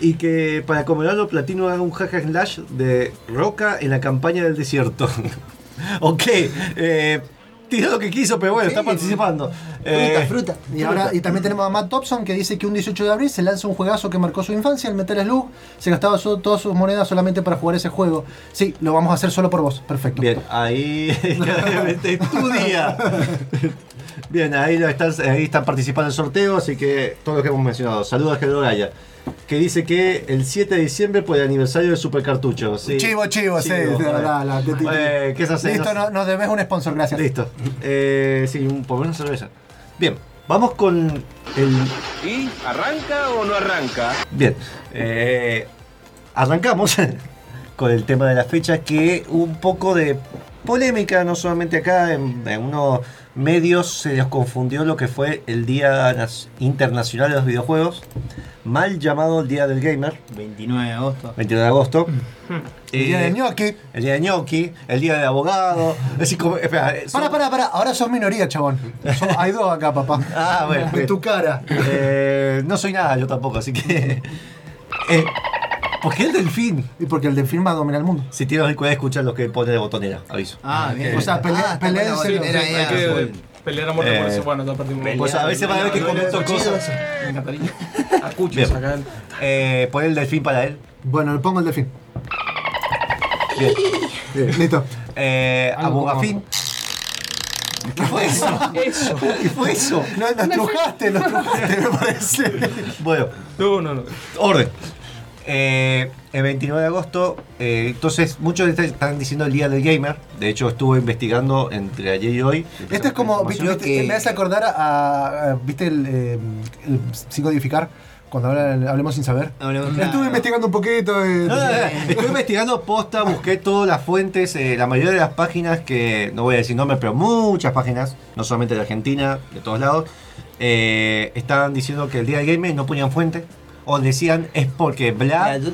Y que para conmemorarlo, Platino haga un hack and slash de Roca en la campaña del desierto. ok, eh, tiró lo que quiso, pero bueno, está participando. Eh, fruta. Y ahora y también tenemos a Matt Thompson que dice que un 18 de abril se lanza un juegazo que marcó su infancia, el Metal Slug. Se gastaba so- todas sus monedas solamente para jugar ese juego. Sí, lo vamos a hacer solo por vos. Perfecto. Bien, ahí claramente es tu día. Bien, ahí, lo están, ahí están participando en el sorteo, así que todo lo que hemos mencionado. Saludos a Gerardo Gaya, que dice que el 7 de diciembre por el aniversario de Super Cartucho. Sí. Chivo, chivo, sí, de verdad. la- te- te- Eh, ¿qué se hace? Listo, No- no- nos debes un sponsor, gracias. Listo. Eh, sí, un, por lo menos cerveza. Bien, vamos con el ¿Y arranca o no arranca? Bien, eh, arrancamos con el tema de la fecha que un poco de polémica, no solamente acá, en, en unos medios se les confundió lo que fue el Día Internacional de los Videojuegos, mal llamado el Día del Gamer, 29 de agosto. 21 de agosto. El día Eh, de ñoqui. el día de ñoqui, el día del abogado. Es decir, como, espera, eh, son- Para, para, para. Ahora sos minoría, chabón. Hay dos acá, papá. Ah, bueno. En tu cara. Eh, no soy nada, yo tampoco, así que. Eh, ¿Por qué el delfín? Y porque el delfín va a dominar el mundo. Si tienes cuidado, escuchar lo que pone de botonera, aviso. Ah, bien. O sea, pele- Ah, pelea buena en botonera serio. ahí Hay a que full. pelear a muerte por Eh, eso. Bueno, ya perdimos. Pues a veces va a ver que comento cosas. Me encantaría. A Bien. acá. Eh, pon el delfín para él. Bueno, le pongo el delfín. Bien. Listo. Eh, Abogafín. ¿Qué fue eso? Eso. ¿Qué fue eso? No, nos trujaste, nos trujaste, me parece. Bueno, No, no, no. orden. Eh, el 29 de agosto, eh, entonces muchos est- están diciendo el día del gamer. De hecho, estuve investigando entre ayer y hoy. Esto es como, viste, que- me hace acordar a, a- ¿viste el, eh, el psicodificar? Cuando hablemos sin saber. Hablemos- Estuve investigando un poquito. eh, No, no, no, Estoy investigando posta, busqué todas las fuentes, eh, la mayoría de las páginas que, no voy a decir nombres, pero muchas páginas, no solamente de Argentina, de todos lados, eh, estaban diciendo que el día del gamer no ponían fuente, o decían es porque bla, Mira, yo,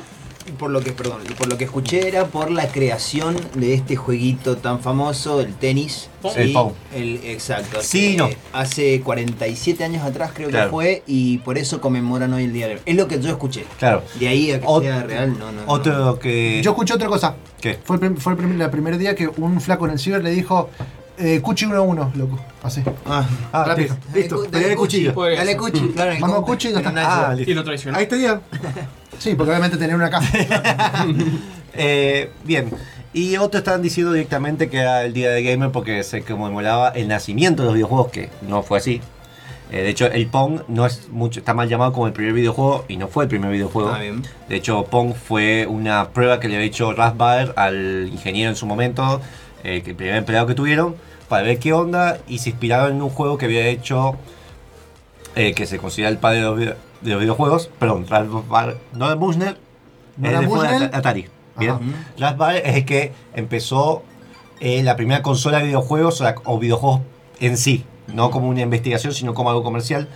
por lo que, perdón, por lo que escuché era por la creación de este jueguito tan famoso, el tenis. El Pong. el- exacto. Sí, hace, no. Hace 47 años atrás creo Claro. que fue y por eso conmemoran hoy el día de Es lo que yo escuché. claro. De ahí a que Ot- sea real, no, no. no. Otro que... Yo escuché otra cosa. ¿Qué? Fue el, fue el primer día que un flaco en el ciber le dijo eh, Cuchi 1 a 1, loco. Así. Ah, Ah, rápido. listo, Dale, pelea de cuchillo. Dale cuchi, claro. Vamos, como- cuchi, ya está. en una- Ah, Y listo. lo traicionó. Ahí estaría. Sí, porque obviamente tenía una caja. Eh, bien. Y otros estaban diciendo directamente que era el día del gamer porque se conmemoraba el nacimiento de los videojuegos, que no fue así. Eh, de hecho, el Pong no es mucho, está mal llamado como el primer videojuego y no fue el primer videojuego. Ah, bien. De hecho, Pong fue una prueba que le había hecho Raspberry al ingeniero en su momento, eh, el primer empleado que tuvieron, para ver qué onda y se inspiraron en un juego que había hecho, eh, que se considera el padre de los, video- de los videojuegos, perdón, Raspberry, no de Bushnell, ¿No de- Atari. Raspberry es el que empezó eh, la primera consola de videojuegos o, la- o videojuegos en sí, no como una investigación, sino como algo comercial.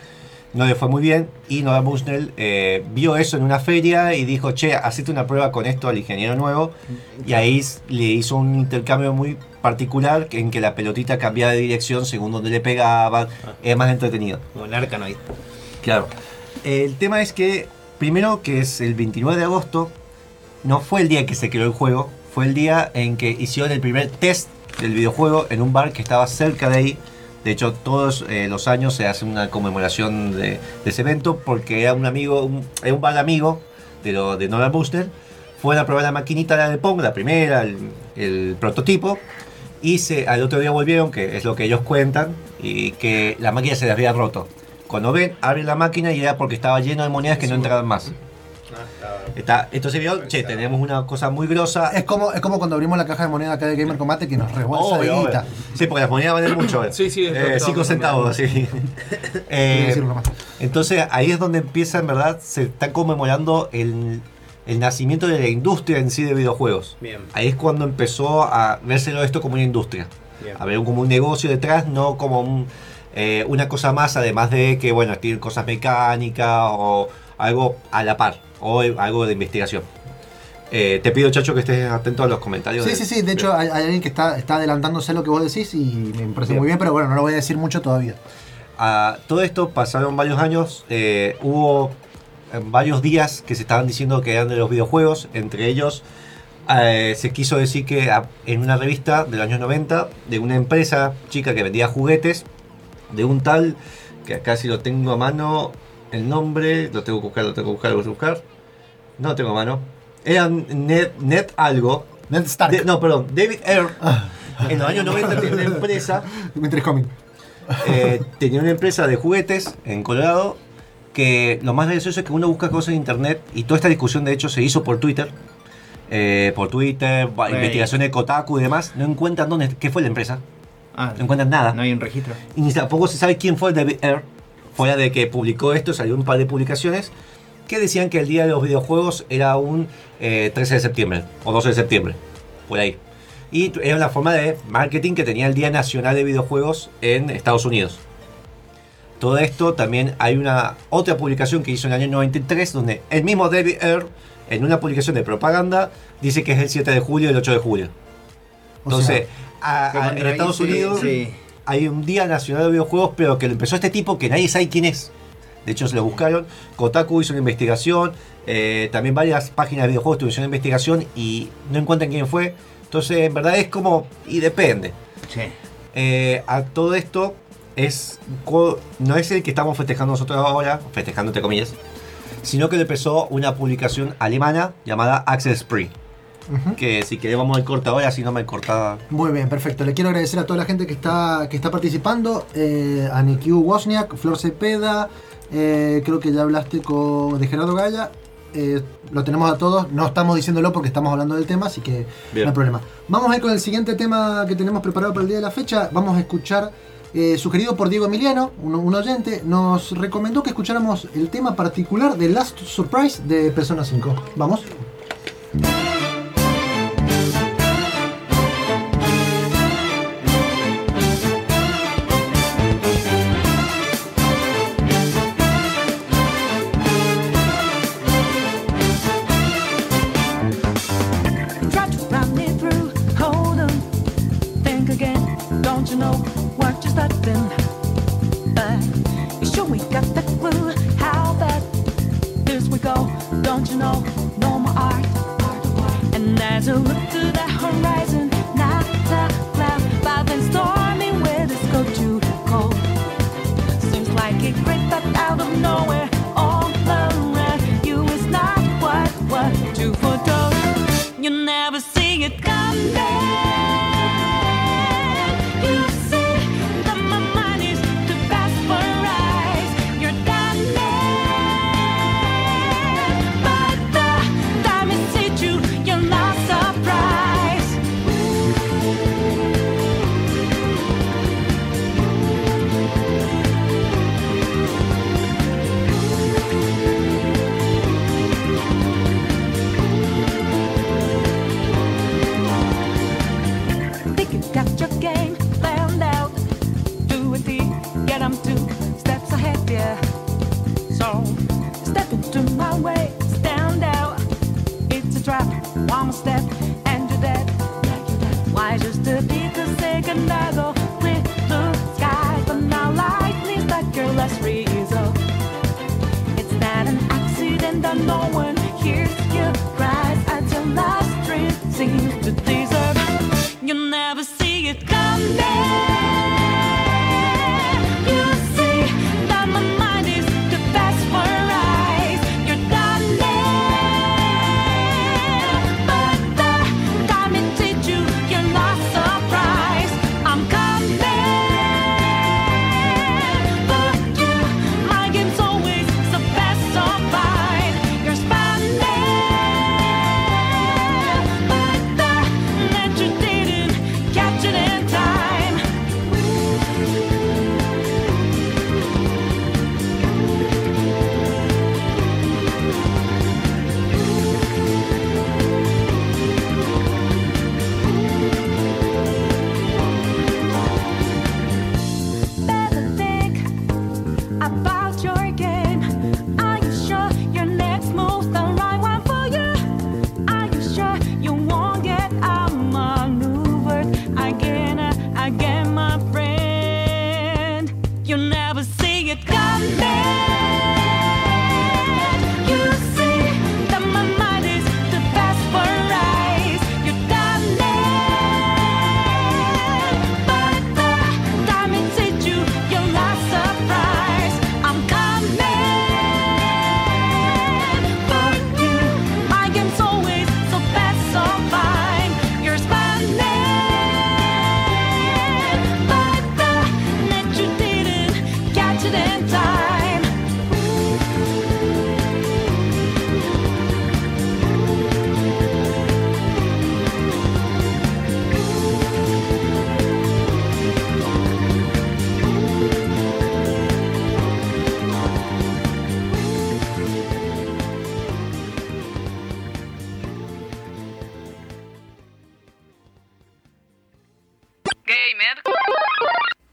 No le fue muy bien y Noah Bushnell eh, vio eso en una feria y dijo, che, hacete una prueba con esto al ingeniero nuevo. Y ahí le hizo un intercambio muy particular en que la pelotita cambiaba de dirección según donde le pegaba. Es más entretenido. Como el Arkanoid. Claro. El tema es que, primero que es el 29 de agosto, no fue el día que se creó el juego, fue el día en que hicieron el primer test del videojuego en un bar que estaba cerca de ahí. De hecho, todos eh, los años se hace una conmemoración de, de ese evento porque era un amigo, un, era un amigo de, lo, de Nolan Booster. Fueron a probar la maquinita la de Pong, la primera, el, el prototipo. Y se, al otro día volvieron, que es lo que ellos cuentan, y que la máquina se les había roto. Cuando ven, abren la máquina y era porque estaba lleno de monedas que no entraban más. Está, entonces vieron, che, tenemos una cosa muy grosa. es, como, es como cuando abrimos la caja de moneda acá de Gamer Combate que nos rebolsa de Obvio, guita. obvio. Sí, porque las monedas valen mucho. eh. Sí, sí, es lo que Eh, estaba cinco pensando. centavos, sí. Eh, entonces ahí es donde empieza, en verdad, se está conmemorando el, el nacimiento de la industria en sí de videojuegos. Bien. Ahí es cuando empezó a vérselo esto como una industria. Bien. A ver como un negocio detrás, no como un, eh, una cosa más, además de que, bueno, tienen cosas mecánicas o algo a la par, o algo de investigación. Eh, te pido, Chacho, que estés atento a los comentarios. Sí, de- sí, sí. De hecho, hay, hay alguien que está, está adelantándose a lo que vos decís y me parece Bien. muy bien, pero bueno, no lo voy a decir mucho todavía. A todo esto pasaron varios años, eh, hubo eh, varios días que se estaban diciendo que eran de los videojuegos, entre ellos eh, se quiso decir que a- en una revista de los años 90 de una empresa chica que vendía juguetes, de un tal, que acá si lo tengo a mano, el nombre, lo tengo que buscar, lo tengo que buscar, lo tengo que buscar, no lo tengo a mano, era Net, Net algo, Ned Stark. de- no, perdón, David Ayer, en los años 90 tenía una empresa eh, tenía una empresa de juguetes en Colorado que lo más gracioso es que uno busca cosas en internet y toda esta discusión de hecho se hizo por Twitter. eh, por Twitter, Güey. investigaciones de Kotaku y demás, no encuentran dónde, qué fue la empresa, Ah, no encuentran nada. no hay un registro. Y ni tampoco se sabe quién fue David Ayer, fuera de que publicó esto, salió un par de publicaciones que decían que el día de los videojuegos era un eh, 13 de septiembre o 12 de septiembre, por ahí. Y era una forma de marketing que tenía el Día Nacional de Videojuegos en Estados Unidos. Todo esto también hay una otra publicación que hizo en el año 93 donde el mismo David Ayer en una publicación de propaganda dice que es el 7 de julio y el 8 de julio. O Entonces, sea, a- Que a- en Estados Unidos sí. Hay un Día Nacional de Videojuegos, pero que lo empezó este tipo que nadie sabe quién es. De hecho, se lo buscaron. Kotaku hizo una investigación. eh, también varias páginas de videojuegos tuvieron una investigación y no encuentran quién fue. Entonces, en verdad es como. Y depende. Sí. Eh, a todo esto es no es el que estamos festejando nosotros ahora, festejando entre comillas, sino que le empezó una publicación alemana llamada Access Spree. Que si querés vamos al corta ahora, si no me corta. Muy bien, perfecto. Le quiero agradecer a toda la gente que está, que está participando. Eh, a Nikiu Wozniak, Flor Cepeda, eh, creo que ya hablaste con, de Gerardo Gaya eh, lo tenemos a todos. No estamos diciéndolo porque estamos hablando del tema, así que Bien. no hay problema. Vamos a ir con el siguiente tema que tenemos preparado para el día de la fecha. Vamos a escuchar, eh, sugerido por Diego Emiliano, un, un oyente, nos recomendó que escucháramos el tema particular de Last Surprise de Persona 5. Vamos. Don't you know? No more art. And as you look to the horizon, not a cloud, but then stormy weather's go too cold. Seems like it crept up out of nowhere. All around you is not what what you foretold. You never see it coming.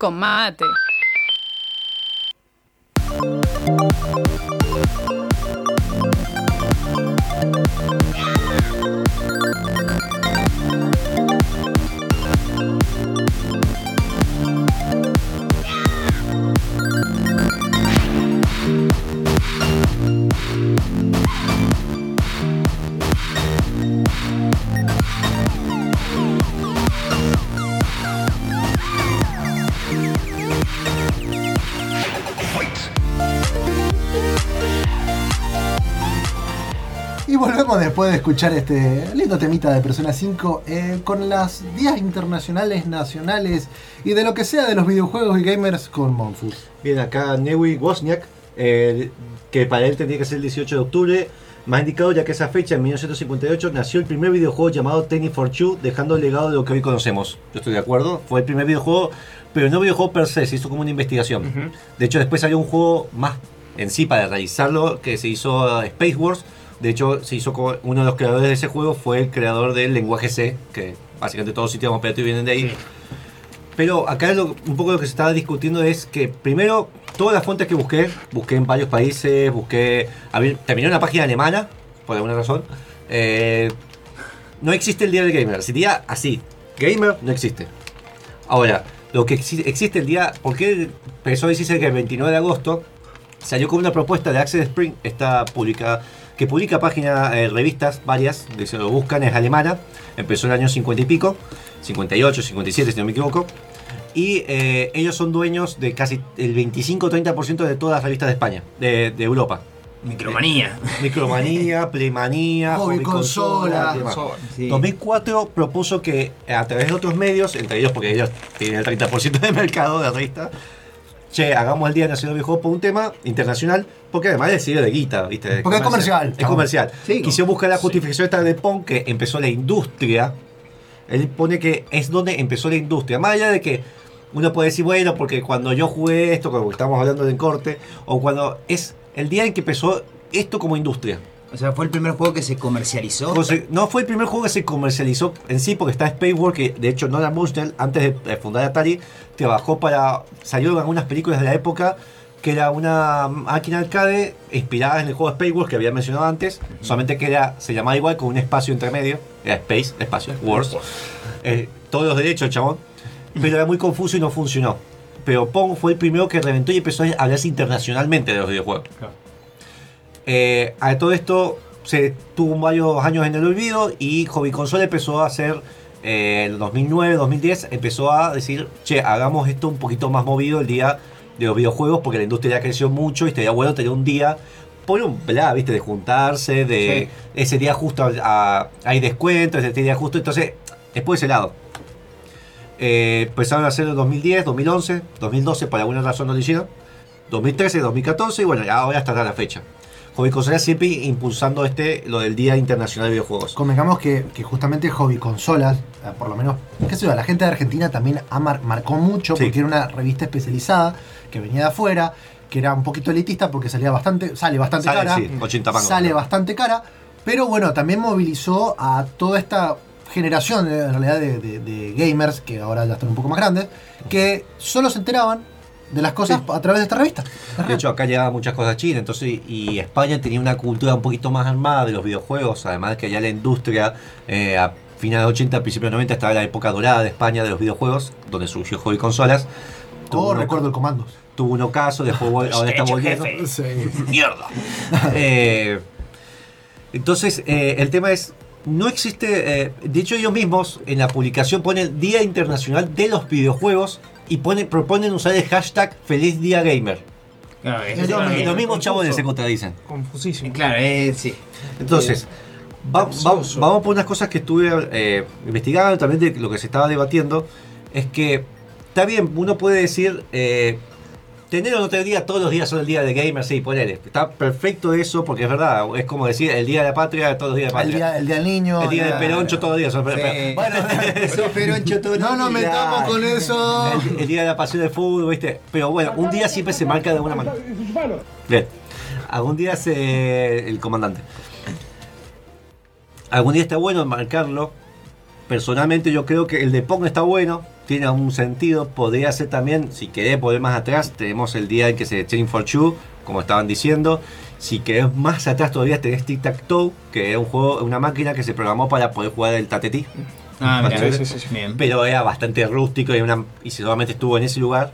Con mate. Y volvemos después de escuchar este lindo temita de Persona 5 eh, con las días internacionales, nacionales y de lo que sea de los videojuegos y gamers con Monfus. Bien, acá Newi Wozniak, que para él tendría que ser el 18 de octubre, Más indicado ya que esa fecha, en 1958, nació el primer videojuego llamado Tennis for Two, dejando el legado de lo que hoy conocemos. Yo estoy de acuerdo, fue el primer videojuego, pero no videojuego per se, se hizo como una investigación. De hecho, después salió un juego más en sí para realizarlo, que se hizo eh, Space Wars. De hecho, se hizo como uno de los creadores de ese juego fue el creador del lenguaje C, que básicamente todos los sistemas operativos vienen de ahí. Pero acá lo- un poco lo que se estaba discutiendo es que primero, todas las fuentes que busqué, busqué en varios países, busqué. a ver, terminé una página alemana, por alguna razón. eh, no existe el día del gamer. Si día así, gamer, no existe. Ahora, lo que exi- existe el día. ¿Por qué empezó a decirse que el 29 de agosto salió con una propuesta de Access Spring, esta publica, que publica páginas, eh, revistas varias, que se lo buscan, es alemana, empezó en el año 50 y pico, 58, 57 si no me equivoco, y eh, ellos son dueños de casi el 25-30% de todas las revistas de España, de, de Europa. Micromanía. Micromanía, Playmanía, Hobby consola. Sí. 2004 propuso que a través de otros medios, entre ellos porque ellos tienen el 30% de mercado de revista, che, hagamos el Día Nacional del Videojuego por un tema internacional, porque además es de guita, ¿viste? Porque es comercial, Es comercial. Sí. Quisieron buscar la justificación esta de Pong que empezó la industria. Él pone que es donde empezó la industria. Más allá de que uno puede decir, bueno, porque cuando yo jugué esto, como estamos hablando del corte, o cuando es el día en que empezó esto como industria. O sea, fue el primer juego que se comercializó. Conse- No fue el primer juego que se comercializó en sí, porque está Space War, que de hecho Nolan Bushnell, antes de eh, fundar Atari, trabajó para. salió en algunas películas de la época, que era una máquina arcade inspirada en el juego Space Wars que había mencionado antes, solamente que era, se llamaba igual con un espacio intermedio, era Space, espacio, Wars. Eh, todos los derechos, chabón. Pero era muy confuso y no funcionó. Pero Pong fue el primero que reventó y empezó a hablarse internacionalmente de los videojuegos. Eh, a todo esto se tuvo varios años en el olvido y Hobby Console empezó a hacer eh, en el 2009, 2010, empezó a decir, che, hagamos esto un poquito más movido el día de los videojuegos porque la industria ya creció mucho y estaría bueno tener un día por un bla, viste, de juntarse, de ese día justo a- a- hay descuentos, ese día justo, entonces es por ese lado. Eh, empezaron a hacerlo en 2010, 2011, 2012 por alguna razón no lo hicieron, 2013, 2014 y bueno, ahora hasta la fecha. Hobby Consola siempre impulsando este, lo del Día Internacional de Videojuegos. Convengamos que, que justamente Hobby Consolas, eh, por lo menos, qué sé yo, la gente de Argentina también marcó mucho Sí. porque era una revista especializada que venía de afuera, que era un poquito elitista porque salía bastante, sale bastante Sale, cara. sí, 80 mangos. Sale bastante cara, pero bueno, también movilizó a toda esta generación en realidad de, de- de gamers, que ahora ya están un poco más grandes, que solo se enteraban de las cosas a través de esta revista. De hecho, acá llegaban muchas cosas a China, entonces, y España tenía una cultura un poquito más armada de los videojuegos, además de que allá la industria, eh, a finales de 80, principios de 90, estaba la época dorada de España de los videojuegos, donde surgió Hobby Consolas. Oh, recuerdo el comando. Tuvo un ocaso, después vol- ahora está volviendo. jefe. ¡Mierda! Eh, entonces, eh, el tema es, no existe, eh, de hecho ellos mismos en la publicación ponen Día Internacional de los Videojuegos y ponen, proponen usar el hashtag Feliz Día Gamer. Claro, es- los mismos chabones se contradicen. Confusísimo. Claro, eh, sí. Entonces, va- va- Soso. vamos por unas cosas que estuve eh, investigando, también de lo que se estaba debatiendo, es que está bien, uno puede decir, eh, tener o no tener día, todos los días son el día de gamer, sí, ponele. Está perfecto eso, porque es verdad, es como decir, el día de la patria, todos los días de El patria. día, el día del niño. El día del peroncho todos los días son Sí. Bueno, peroncho todo no nos metamos con eso. el, el día de la pasión del fútbol, ¿viste? Pero bueno, un día siempre se marca de alguna manera. Bien. Algún día se. El comandante. Algún día está bueno marcarlo. Personalmente, yo creo que el de Pong está bueno. Tiene un sentido. Podría ser también, si querés poner más atrás, tenemos el día en que se Chain for Two, como estaban diciendo. Si querés más atrás todavía tenés Tic Tac Toe, que es un juego, una máquina que se programó para poder jugar el tatetí. Ah, mira, Sí, sí, sí, sí, Bien. pero era bastante rústico y, una, y solamente estuvo en ese lugar.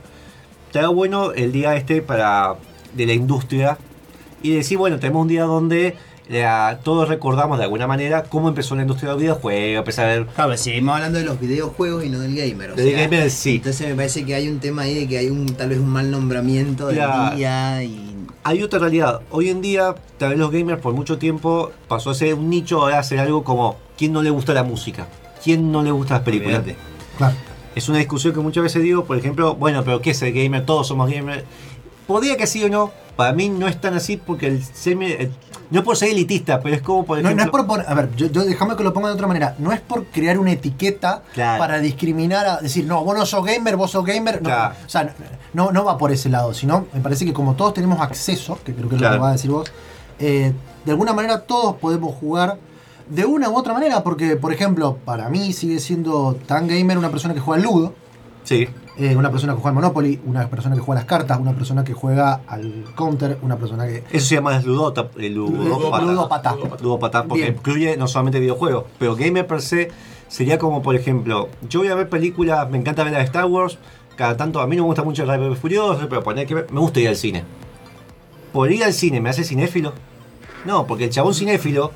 Estaba bueno el día este para de la industria y decir, bueno, tenemos un día donde la- todos recordamos de alguna manera cómo empezó la industria del videojuego, empezar a ver... Claro, pero seguimos hablando de los videojuegos y no del gamer. O Del sea, gamer, sí. Entonces me parece que hay un tema ahí de que hay un tal vez un mal nombramiento del Claro. día y. Hay otra realidad. Hoy en día, tal vez los gamers por mucho tiempo pasó a ser un nicho, ahora a ser algo como ¿quién no le gusta la música? ¿Quién no le gusta las películas? Claro. Es una discusión que muchas veces digo, por ejemplo, bueno, pero ¿qué es el gamer? Todos somos gamers. Podría que sí o no, para mí no es tan así porque el semi. no por ser elitista, pero es como por No, ejemplo. no es por poner, a ver, yo, yo déjame que lo ponga de otra manera. No es por crear una etiqueta Claro. para discriminar a decir, no, vos no sos gamer, vos sos gamer. No, Claro. O sea, no, no va por ese lado, sino me parece que como todos tenemos acceso, que creo que es lo que vas a decir vos, eh, de alguna manera todos podemos jugar de una u otra manera, porque, por ejemplo, para mí sigue siendo tan gamer una persona que juega al Ludo. Sí. Eh, una persona que juega al Monopoly, una persona que juega a las cartas, una persona que juega al Counter, una persona que. Eso se llama ludota, eh, ludópata. Ludópata. Ludópata, porque Bien. incluye no solamente videojuegos, pero gamer per se sería como, por ejemplo, yo voy a ver películas, me encanta ver las de Star Wars, cada tanto a mí no me gusta mucho el Furioso, pero poner que ver- me gusta ir al cine. ¿Por ir al cine me hace cinéfilo? No, porque el chabón cinéfilo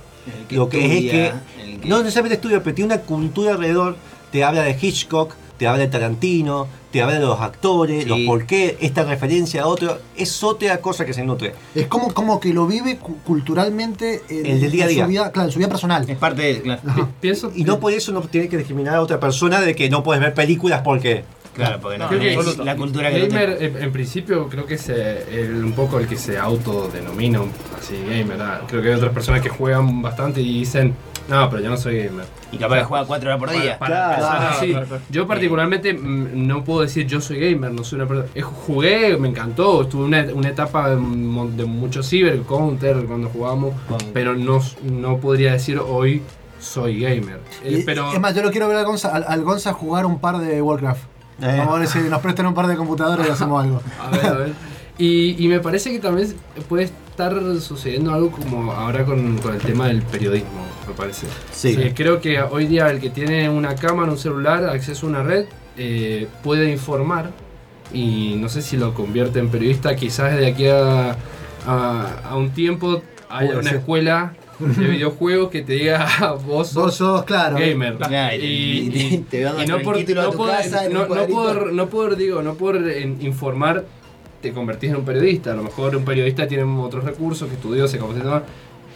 que lo que es estudia, que el que- no necesariamente estudia, pero tiene una cultura alrededor, te habla de Hitchcock, te habla de Tarantino, te habla de los actores, Sí. los por qué, esta referencia a otro, es otra cosa que se nutre. Es como, como que lo vive cu- culturalmente en, El del día a día. su vida, claro, en su vida personal. Es parte de. Claro. Pienso Y no por eso no tiene que discriminar a otra persona de que no puedes ver películas porque. Claro porque no, Creo que es la cultura que no gamer, en, en principio, creo que es eh, el- un poco el que se autodenomina así gamer. ah. Creo que hay otras personas que juegan bastante y dicen, no, pero yo no soy gamer. Y capaz que juega cuatro horas por día. Para Claro, empezar claro, claro, claro. Yo particularmente mm, no puedo decir yo soy gamer, no soy una persona. eh, Jugué, me encantó, estuve una, una etapa de, de mucho ciber, counter cuando jugábamos, Con- pero no, no podría decir hoy soy gamer. Eh, Y- pero Es más, yo lo quiero ver al Gonza, al, al Gonza jugar un par de Warcraft. Eh. Vamos a ver si nos prestan un par de computadoras y hacemos algo. A ver, a ver. Y, y me parece que también puede estar sucediendo algo como ahora con, con el tema del periodismo, me parece. Sí. Eh, creo que hoy día el que tiene una cámara, un celular, acceso a una red, eh, puede informar y no sé si lo convierte en periodista, quizás de aquí a, a, a un tiempo haya una escuela de videojuegos que te diga "Ah, vos sos Vos sos, claro. gamer. Claro, y- y, y te y no por, no tu por- casa no- no por- no por, digo, no por en- informar te convertís en un periodista. A lo mejor un periodista tiene otros recursos que estudió, se capacitó más.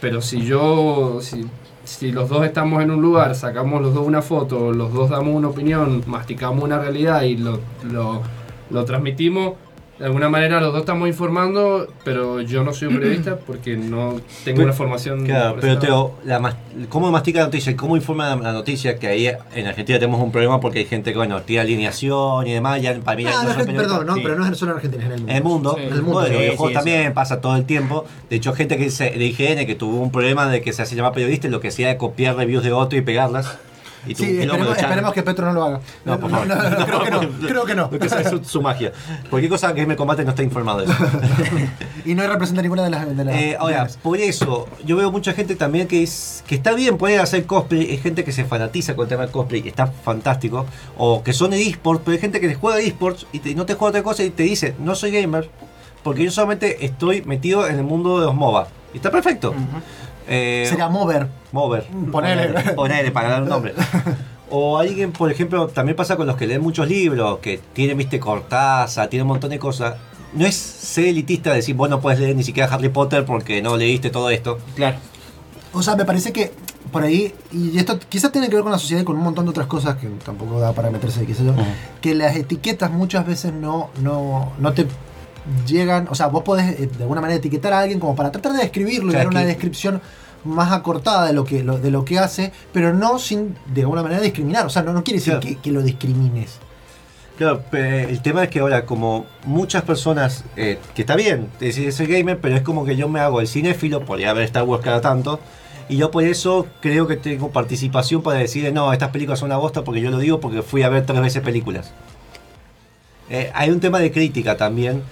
Pero si yo, si, si los dos estamos en un lugar, sacamos los dos una foto, los dos damos una opinión, masticamos una realidad y lo, lo, lo transmitimos, de alguna manera los dos estamos informando, pero yo no soy un periodista porque no tengo Pero- una formación. Claro, pero. Teo, la mas- ¿cómo mastica la noticia? ¿Cómo informa la, la noticia? Que ahí en Argentina tenemos un problema porque hay gente que, bueno, tira alineación y demás. Ya, para mí ya Ah, no no, perdón, no, Sí. pero no es solo en Argentina, es en el mundo. En el mundo, Sí. En el mundo. Sí, también pasa todo el tiempo. De hecho, gente que dice de IGN que tuvo un problema de que se hace llamar periodista y lo que hacía era copiar reviews de otro y pegarlas. Y Sí, esperemos, esperemos que Petro no lo haga. No, por favor. creo que no, creo que no. Que sabe es su, su magia. Cualquier cosa que me combate no está informado de eso. Y no representa ninguna de las. De las Eh, ahora, por eso, yo veo mucha gente también que es que está bien poder hacer cosplay, hay gente que se fanatiza con el tema del cosplay, está fantástico, o que son esports, pero hay gente que juega esports y, te- no te juega otra cosa y te dice, no soy gamer, porque yo solamente estoy metido en el mundo de los MOBA. Y está perfecto. Eh, Sería mover. Mover. Ponele. Ponele, para dar un nombre. O alguien, por ejemplo, también pasa con los que leen muchos libros, que tienen, viste, Cortázar, tienen un montón de cosas. No es ser elitista decir, vos no puedes leer ni siquiera Harry Potter porque no leíste todo esto. Claro. O sea, me parece que por ahí, y esto quizás tiene que ver con la sociedad y con un montón de otras cosas que tampoco da para meterse, qué sé yo, que las etiquetas muchas veces no, no, no te llegan, o sea, vos podés eh, de alguna manera etiquetar a alguien como para tratar de describirlo y Claro, dar una que- descripción más acortada de lo que lo- de lo que hace, pero no sin de alguna manera discriminar, o sea, no, no quiere decir Claro. que, que lo discrimines. Claro, el tema es que ahora, como muchas personas, eh, que está bien decir soy gamer, pero es como que yo me hago el cinéfilo, podría ver Star Wars cada tanto, y yo por eso creo que tengo participación para decir, no, estas películas son una bosta porque yo lo digo porque fui a ver tres veces películas. Eh, hay un tema de crítica también,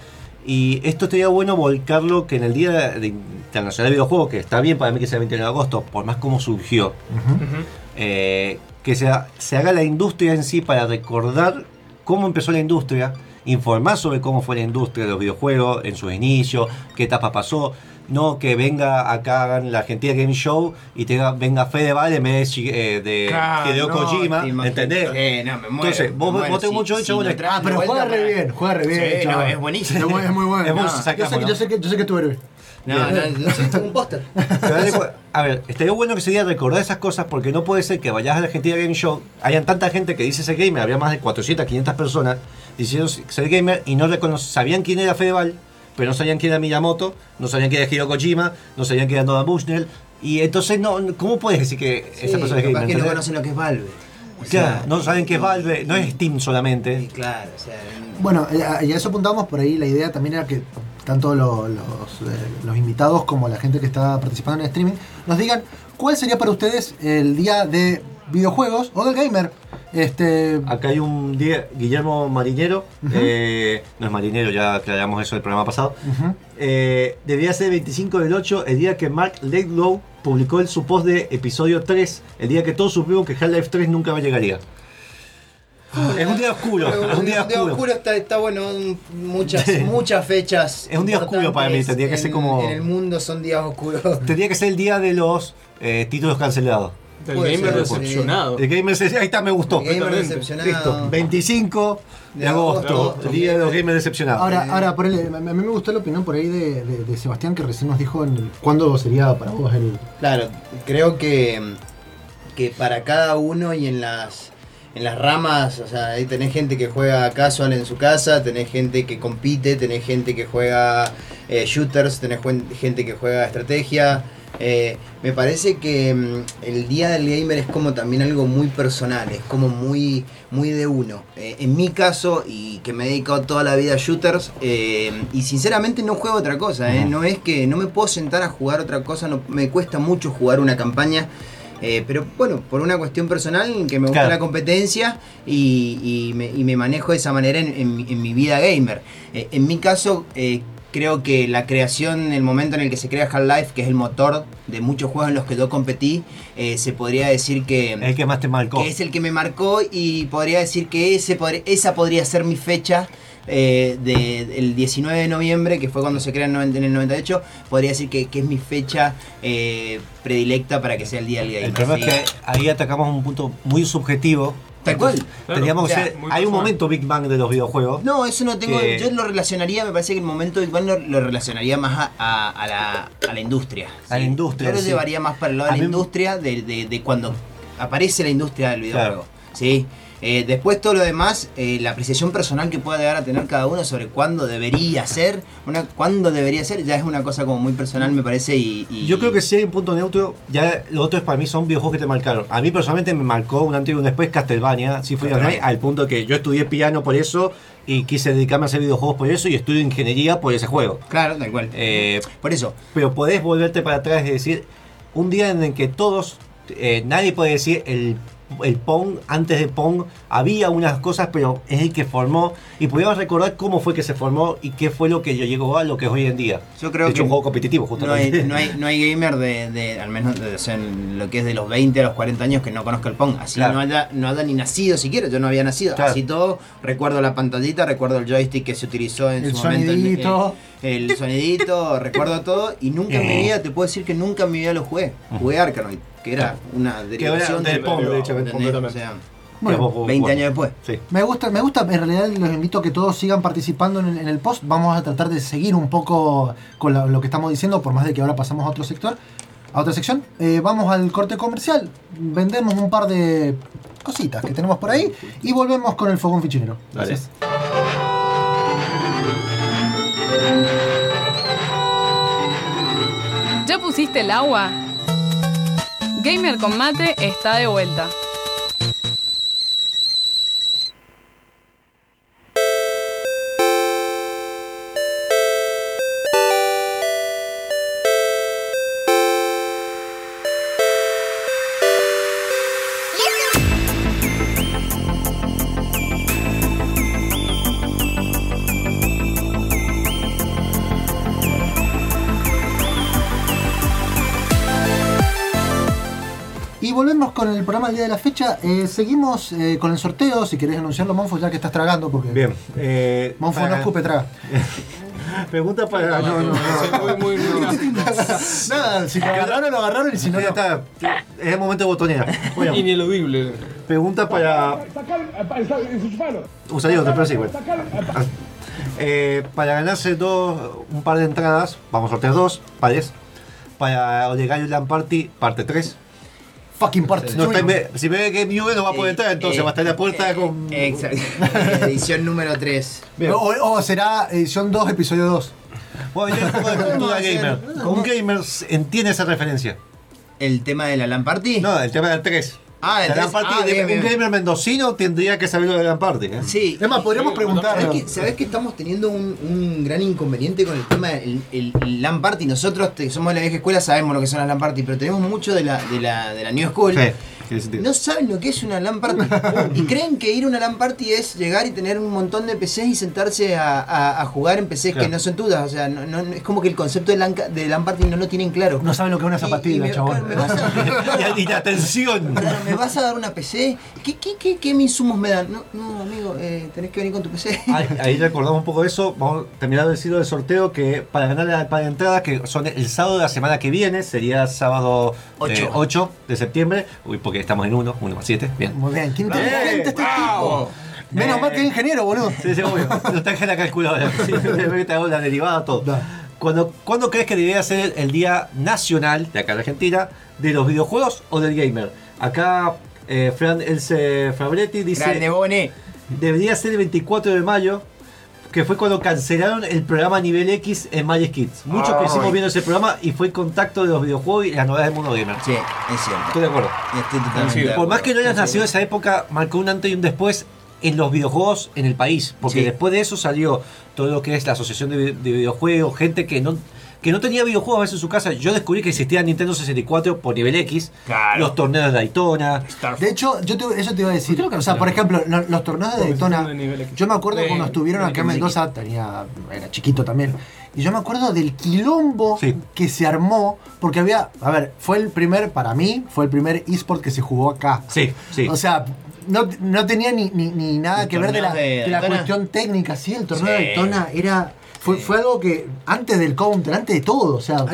y esto estaría bueno volcarlo que en el Día de Internacional de Videojuegos, que está bien para mí que sea el 21 de agosto, por más como surgió, eh, que se, se haga la industria en sí para recordar cómo empezó la industria, informar sobre cómo fue la industria de los videojuegos en sus inicios, qué etapa pasó. No que venga acá hagan la Argentina Game Show y tenga, venga Fede Vale en vez eh, de Claro, Hideo no, Kojima. ¿entendés? Eh, no, me muero, Entonces, vos, me vos tenés Si- mucho si hecho traes Ah, pero juega re para- bien, juega re bien. Sí, no, chaval. es buenísimo. Es muy, bueno. Es muy- No, sacamos, yo, sé que, ¿no? yo, sé que, yo sé que es tu héroe. No, no, no tengo un póster. Cu- a ver, estaría bueno que sería recordar esas cosas porque no puede ser que vayas a la Argentina Game Show, hayan tanta gente que dice ser gamer, había más de 400, 500 personas diciendo ser gamer y no reconoce, sabían quién era Fedeval, pero no sabían quién era Miyamoto, no sabían quién era Hideo Kojima, no sabían quién era Nolan Bushnell. Y entonces, no, ¿cómo puedes decir que Sí, esa persona es que no conocen lo que es Valve. O Claro, sea, no saben qué es Valve, no es Steam solamente. Claro, o sea, Bueno, eh, y a eso apuntamos, por ahí la idea también era que tanto lo- los, eh, los invitados como la gente que está participando en el streaming nos digan cuál sería para ustedes el día de videojuegos o del gamer. Este, Acá hay un día, Guillermo Marinero, eh, no es marinero, ya aclaramos eso el programa pasado. ujú. Eh, debería ser el 25 del 8, el día que Mark Laidlaw publicó el, su post de episodio 3, el día que todos supimos que Half-Life 3 nunca llegaría. es un día oscuro, es un día oscuro. está, está bueno, muchas, muchas fechas. Es un día oscuro para mí, tendría que ser en- como- En el mundo son días oscuros. Tendría que ser el día de los eh, títulos cancelados. Del Puede gamer ser, decepcionado. El gamer, ahí está, me gustó. El gamer decepcionado. Listo, 25 de, De agosto, agosto. el día de los gamers decepcionados. Ahora, ahora por el- a mí me gustó la opinión por ahí de, de- de Sebastián que recién nos dijo en el- cuándo sería para vos el... Claro, creo que, que para cada uno y en las en las ramas, o sea, ahí tenés gente que juega casual en su casa, tenés gente que compite, tenés gente que juega eh, shooters, tenés gente que juega estrategia. Eh, me parece que mm, el día del gamer es como también algo muy personal, es como muy, muy de uno. Eh, en mi caso, y que me he dedicado toda la vida a shooters, eh, y sinceramente no juego otra cosa, no es que no me puedo sentar a jugar otra cosa, no, me cuesta mucho jugar una campaña. eh, pero bueno, por una cuestión personal que me gusta Claro. la competencia y, y me, y me manejo de esa manera en, en mi- en mi vida gamer. Eh, en mi caso, eh, creo que la creación, el momento en el que se crea Half-Life, que es el motor de muchos juegos en los que yo competí, eh, se podría decir que, el que más te marcó. que es el que me marcó y podría decir que ese esa podría ser mi fecha. eh, de- del 19 de noviembre, que fue cuando se crea en, 90 en el 98, podría decir que, que es mi fecha eh, predilecta para que sea el día del gamer. El problema sí. es que ahí atacamos un punto muy subjetivo. Tal cual. Tendríamos que O sea, ser- muy hay un momento Big Bang de los videojuegos. No, eso no tengo. que- Yo lo relacionaría, me parece que el momento Big Bang lo, lo relacionaría más a, a- a la, a la industria. A la industria, Yo lo sí. llevaría más para el lado A de la mí- industria, de, de- de cuando aparece la industria del videojuego. Claro. ¿sí? Eh, después todo lo demás, eh, la apreciación personal que pueda llegar a tener cada uno sobre cuándo debería ser, una, cuándo debería ser, ya es una cosa como muy personal, me parece. Y, y- Yo creo que si hay un punto neutro, ya lo otro es para mí son videojuegos que te marcaron. A mí personalmente me marcó un antes y un después Castlevania, Symphony of al punto que yo estudié piano por eso y quise dedicarme a hacer videojuegos por eso y estudio ingeniería por ese juego. Claro, tal cual. Eh, Por eso, pero podés volverte para atrás y decir, un día en el que todos, eh, nadie puede decir el, el Pong, antes de Pong había unas cosas, pero es el que formó, y podíamos recordar cómo fue que se formó y qué fue lo que llegó a lo que es hoy en día. Yo creo de hecho, que un juego competitivo, No hay, justamente. no, hay, no hay gamer de, de- al menos de, o sea, en lo que es de los 20 a los 40 años que no conozca el Pong. Así Claro. no, haya, no haya ni nacido siquiera, yo no había nacido. Claro. Así todo, recuerdo la pantallita, recuerdo el joystick que se utilizó en El su momento. en-. El, sonidito, recuerdo todo. Y nunca en mi vida, te puedo decir que nunca en mi vida lo jugué. Jugué Arkanoid, que era una derivación del Pong, de hecho, completamente. O sea, Bueno, Que vos- vos- 20 vos- años después. Sí. Me gusta, me gusta, en realidad los invito a que todos sigan participando en el, en el post. Vamos a tratar de seguir un poco con la- lo que estamos diciendo, por más de que ahora pasamos a otro sector, a otra sección. Eh, vamos al corte comercial, vendemos un par de cositas que tenemos por ahí y volvemos con el fogón fichinero. Dale. ¿Ya pusiste el agua? Gamer con mate está de vuelta. Del día de la fecha. Eh, seguimos eh, con el sorteo, si querés anunciarlo, Monfo, ya que estás tragando, porque Bien. Eh, Monfo no para- escupe, traga. Pregunta para. No, no, no. Muy, muy, muy Nada, si lo agarraron, lo agarraron y si no, Ya no. está. Es el momento de botonera. Bueno, ineludible. pregunta para. Otro, pero sí, bueno. Eh, para ganarse dos, un par de entradas, vamos a sortear dos pares. Para Olegario Land Party, parte 3. Fucking part No está ve- si ve que Juve no va a poder entrar, entonces Eh, va a estar en la puerta eh, con. Exacto. Edición número 3. Bien. O, o será edición 2, episodio 2. Bueno, y un poco de cultura gamer. ¿Un gamer entiende esa referencia? ¿El tema de la LAN Party? No, el tema del 3. Ah, el 3. Party Ah, de bien, bien. un gamer mendocino tendría que saber lo de la LAN Party. ¿eh? Sí. Es más, podríamos preguntarlo. ¿Sabés que, sabés que estamos teniendo un, un gran inconveniente con el tema del el, el LAN Party? Nosotros que somos de la vieja escuela sabemos lo que son las LAN Party, pero tenemos mucho de la, de la, de la New School. Sí. No saben lo que es una LAN Party. y creen que ir a una LAN Party es llegar y tener un montón de PCs y sentarse a, a- a jugar en PCs Claro. que no son tuyas. O sea, no, no- es como que el concepto de LAN, de LAN Party no lo tienen claro. No saben lo que es una Y- y zapatilla, me- chabón. claro, me a- Y, y la atención. ¿Me vas a dar una PC? ¿Qué, qué, qué, qué me insumos me dan? No, no amigo, eh, tenés que venir con tu PC. Ahí, ahí recordamos un poco eso. Vamos a terminar de decirlo del sorteo que para ganar la para entradas, que son el sábado de la semana que viene, sería sábado Ocho. eh, 8 de septiembre. Uy, porque estamos en 1, 1 más 7. Bien. Muy bien, qué inteligente este tipo. Menos Eh. mal que es ingeniero, boludo. Sí, sí, obvio. No está en la calculadora. Sí, te hago la derivada, todo. ¿Cuándo, ¿Cuándo crees que debería ser el Día Nacional de acá en Argentina de los videojuegos o del gamer? Acá eh, Fran Else Fabretti dice Grande, debería ser el 24 de mayo, que fue cuando cancelaron el programa Nivel X en Magic Kids. Muchos que hicimos viendo ese programa y fue el contacto de los videojuegos y las novedades del mundo gamer. Sí, es cierto. Estoy de acuerdo. Estoy totalmente de Por acuerdo. más que no hayas nacido en esa época, marcó un antes y un después en los videojuegos en el país. Porque Sí. después de eso salió todo lo que es la asociación de videojuegos, gente que no, que no tenía videojuegos a veces en su casa. Yo descubrí que existía Nintendo 64 por nivel X, Claro. los torneos de Daytona. De hecho, yo te- eso te iba a decir. O sea, por ejemplo, lo- los torneos de Daytona. Yo me acuerdo De- cuando estuvieron acá en Mendoza, tenía, era chiquito también. Y yo me acuerdo del quilombo Sí. que se armó, porque había, a ver, fue el primer, para mí, fue el primer eSport que se jugó acá. Sí, sí. O sea, no, no tenía ni, ni, ni nada ¿El que ver de la, de de la cuestión técnica. Sí, el torneo Sí. de Daytona era. Fue, fue algo que antes del counter, antes de todo, o sea.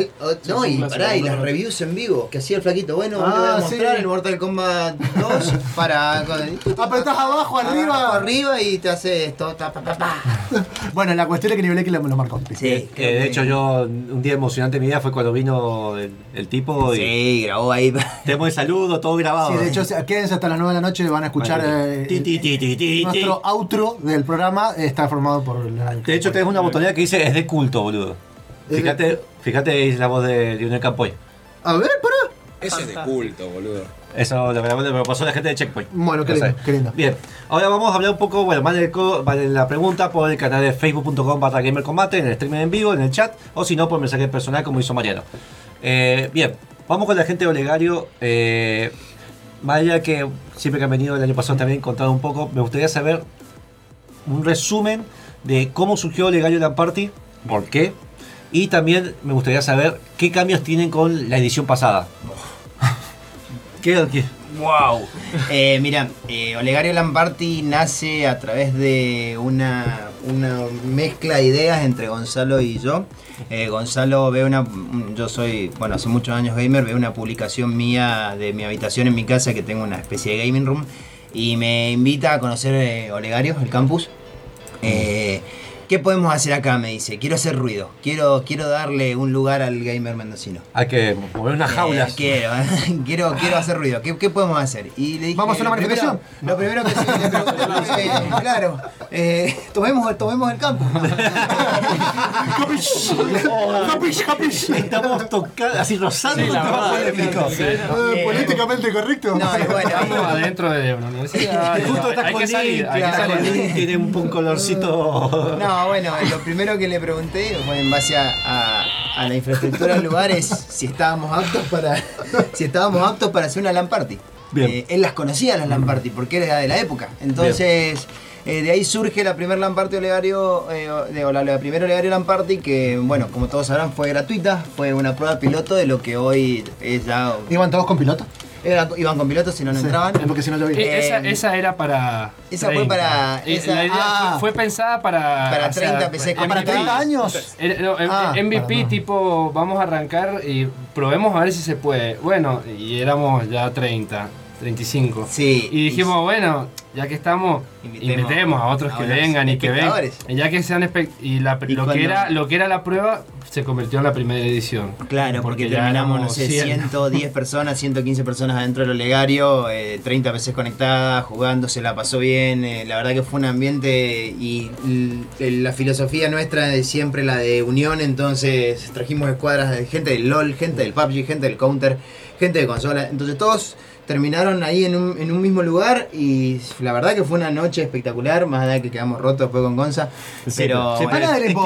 No, y pará, y las reviews en vivo que hacía el flaquito. Bueno, Ah, le voy a mostrar sí. el Mortal Kombat 2 para. Apretás abajo, arriba. Abajo, arriba y te hace esto. ta, pa, pa, pa. Bueno, la cuestión es que Nivel X lo, lo marcó. Sí, Que de hecho yo, un día emocionante mi vida fue cuando vino el, el tipo y Sí, grabó ahí. tenemos el saludo, todo grabado. Sí, de hecho, se- quédense hasta las 9 de la noche, van a escuchar eh, Ti, ti, ti, ti, ti, nuestro outro del programa. Está formado por la. De hecho, tenés una botonera que dice es de culto, boludo. Fíjate, fíjate ahí la voz de Lionel Campoy. A ver, pará. Ese es de culto, boludo. Eso lo que me pasó la gente de Checkpoint. Bueno, qué lindo, qué lindo. Bien, ahora vamos a hablar un poco, bueno, más de, co- más de la pregunta por el canal de facebook.com barra gamercombate, en el streaming en vivo, en el chat, o si no, por mensaje personal como hizo Mariano. Eh, bien, vamos con la gente de Olegario. Eh, que siempre que han venido el año pasado también contaron un poco, me gustaría saber un resumen de cómo surgió Olegario Land Party, por qué, y también me gustaría saber qué cambios tienen con la edición pasada. ¿Qué, qué? Wow. Eh, mira, eh, Olegario Lamparty nace a través de una, una mezcla de ideas entre Gonzalo y yo. Eh, Gonzalo ve una. Yo soy, bueno, hace muchos años gamer, ve una publicación mía de mi habitación en mi casa que tengo una especie de gaming room y me invita a conocer Olegario, el campus. Eh, ¿Qué podemos hacer acá? Me dice. Quiero hacer ruido. Quiero, quiero darle un lugar al gamer mendocino. Hay que mover unas Eh, jaulas. quiero, quiero, quiero hacer ruido. ¿Qué, qué podemos hacer? Y le dije, ¿Vamos a hacer una manifestación? Lo primero que sí, le pregunté, eh, claro, eh, tomemos, tomemos el campo. Capish, capish. Estamos tocando, así rozando Sí, la. Eh, políticamente correcto. No, bueno, Estamos adentro de una universidad. Justo está hay que salir, hay que claro. salir. Tiene un, un colorcito. No, bueno, lo primero que le pregunté fue en base a, a- a la infraestructura del lugar es si estábamos aptos para si estábamos aptos para hacer una LAN party. Bien. Eh, él las conocía las LAN party porque era de la época. Entonces, eh, de ahí surge la primera LAN party olegario, eh, de, o la, la primera olegario LAN party que, bueno, como todos sabrán, fue gratuita, fue una prueba piloto de lo que hoy es ya. ¿Iban todos con piloto? Era- iban con pilotos si no, no entraban. Es porque si no. Eh, esa, Eh, esa era para. esa fue para- Eh, esa- la idea ah. fue, fue pensada para. Para o sea, 30 PC Ah, para 30 años. Era- no, Ah, MVP no. tipo, vamos a arrancar y probemos a ver si se puede. Bueno, y éramos ya 30. 35. Sí. Y dijimos, bueno, ya que estamos, Invitemos invitemos, a otros a que vengan y que vengan. Y ya que sean y la, Y lo, cuando- que era, lo que era la prueba se convirtió en la primera edición. Claro, porque, terminamos, no sé, 100. 110 personas, 115 personas adentro del olegario, eh, 30 veces conectadas, jugando, se la pasó bien. eh, la verdad que fue un ambiente y la filosofía nuestra es siempre la de unión, entonces trajimos escuadras de gente del LOL, gente del PUBG, gente del Counter, gente de consola. Entonces todos terminaron ahí en un, en un mismo lugar y la verdad que fue una noche espectacular, más allá de que quedamos rotos después con Gonza. Pero Sí, bueno, pero nadie le ¿en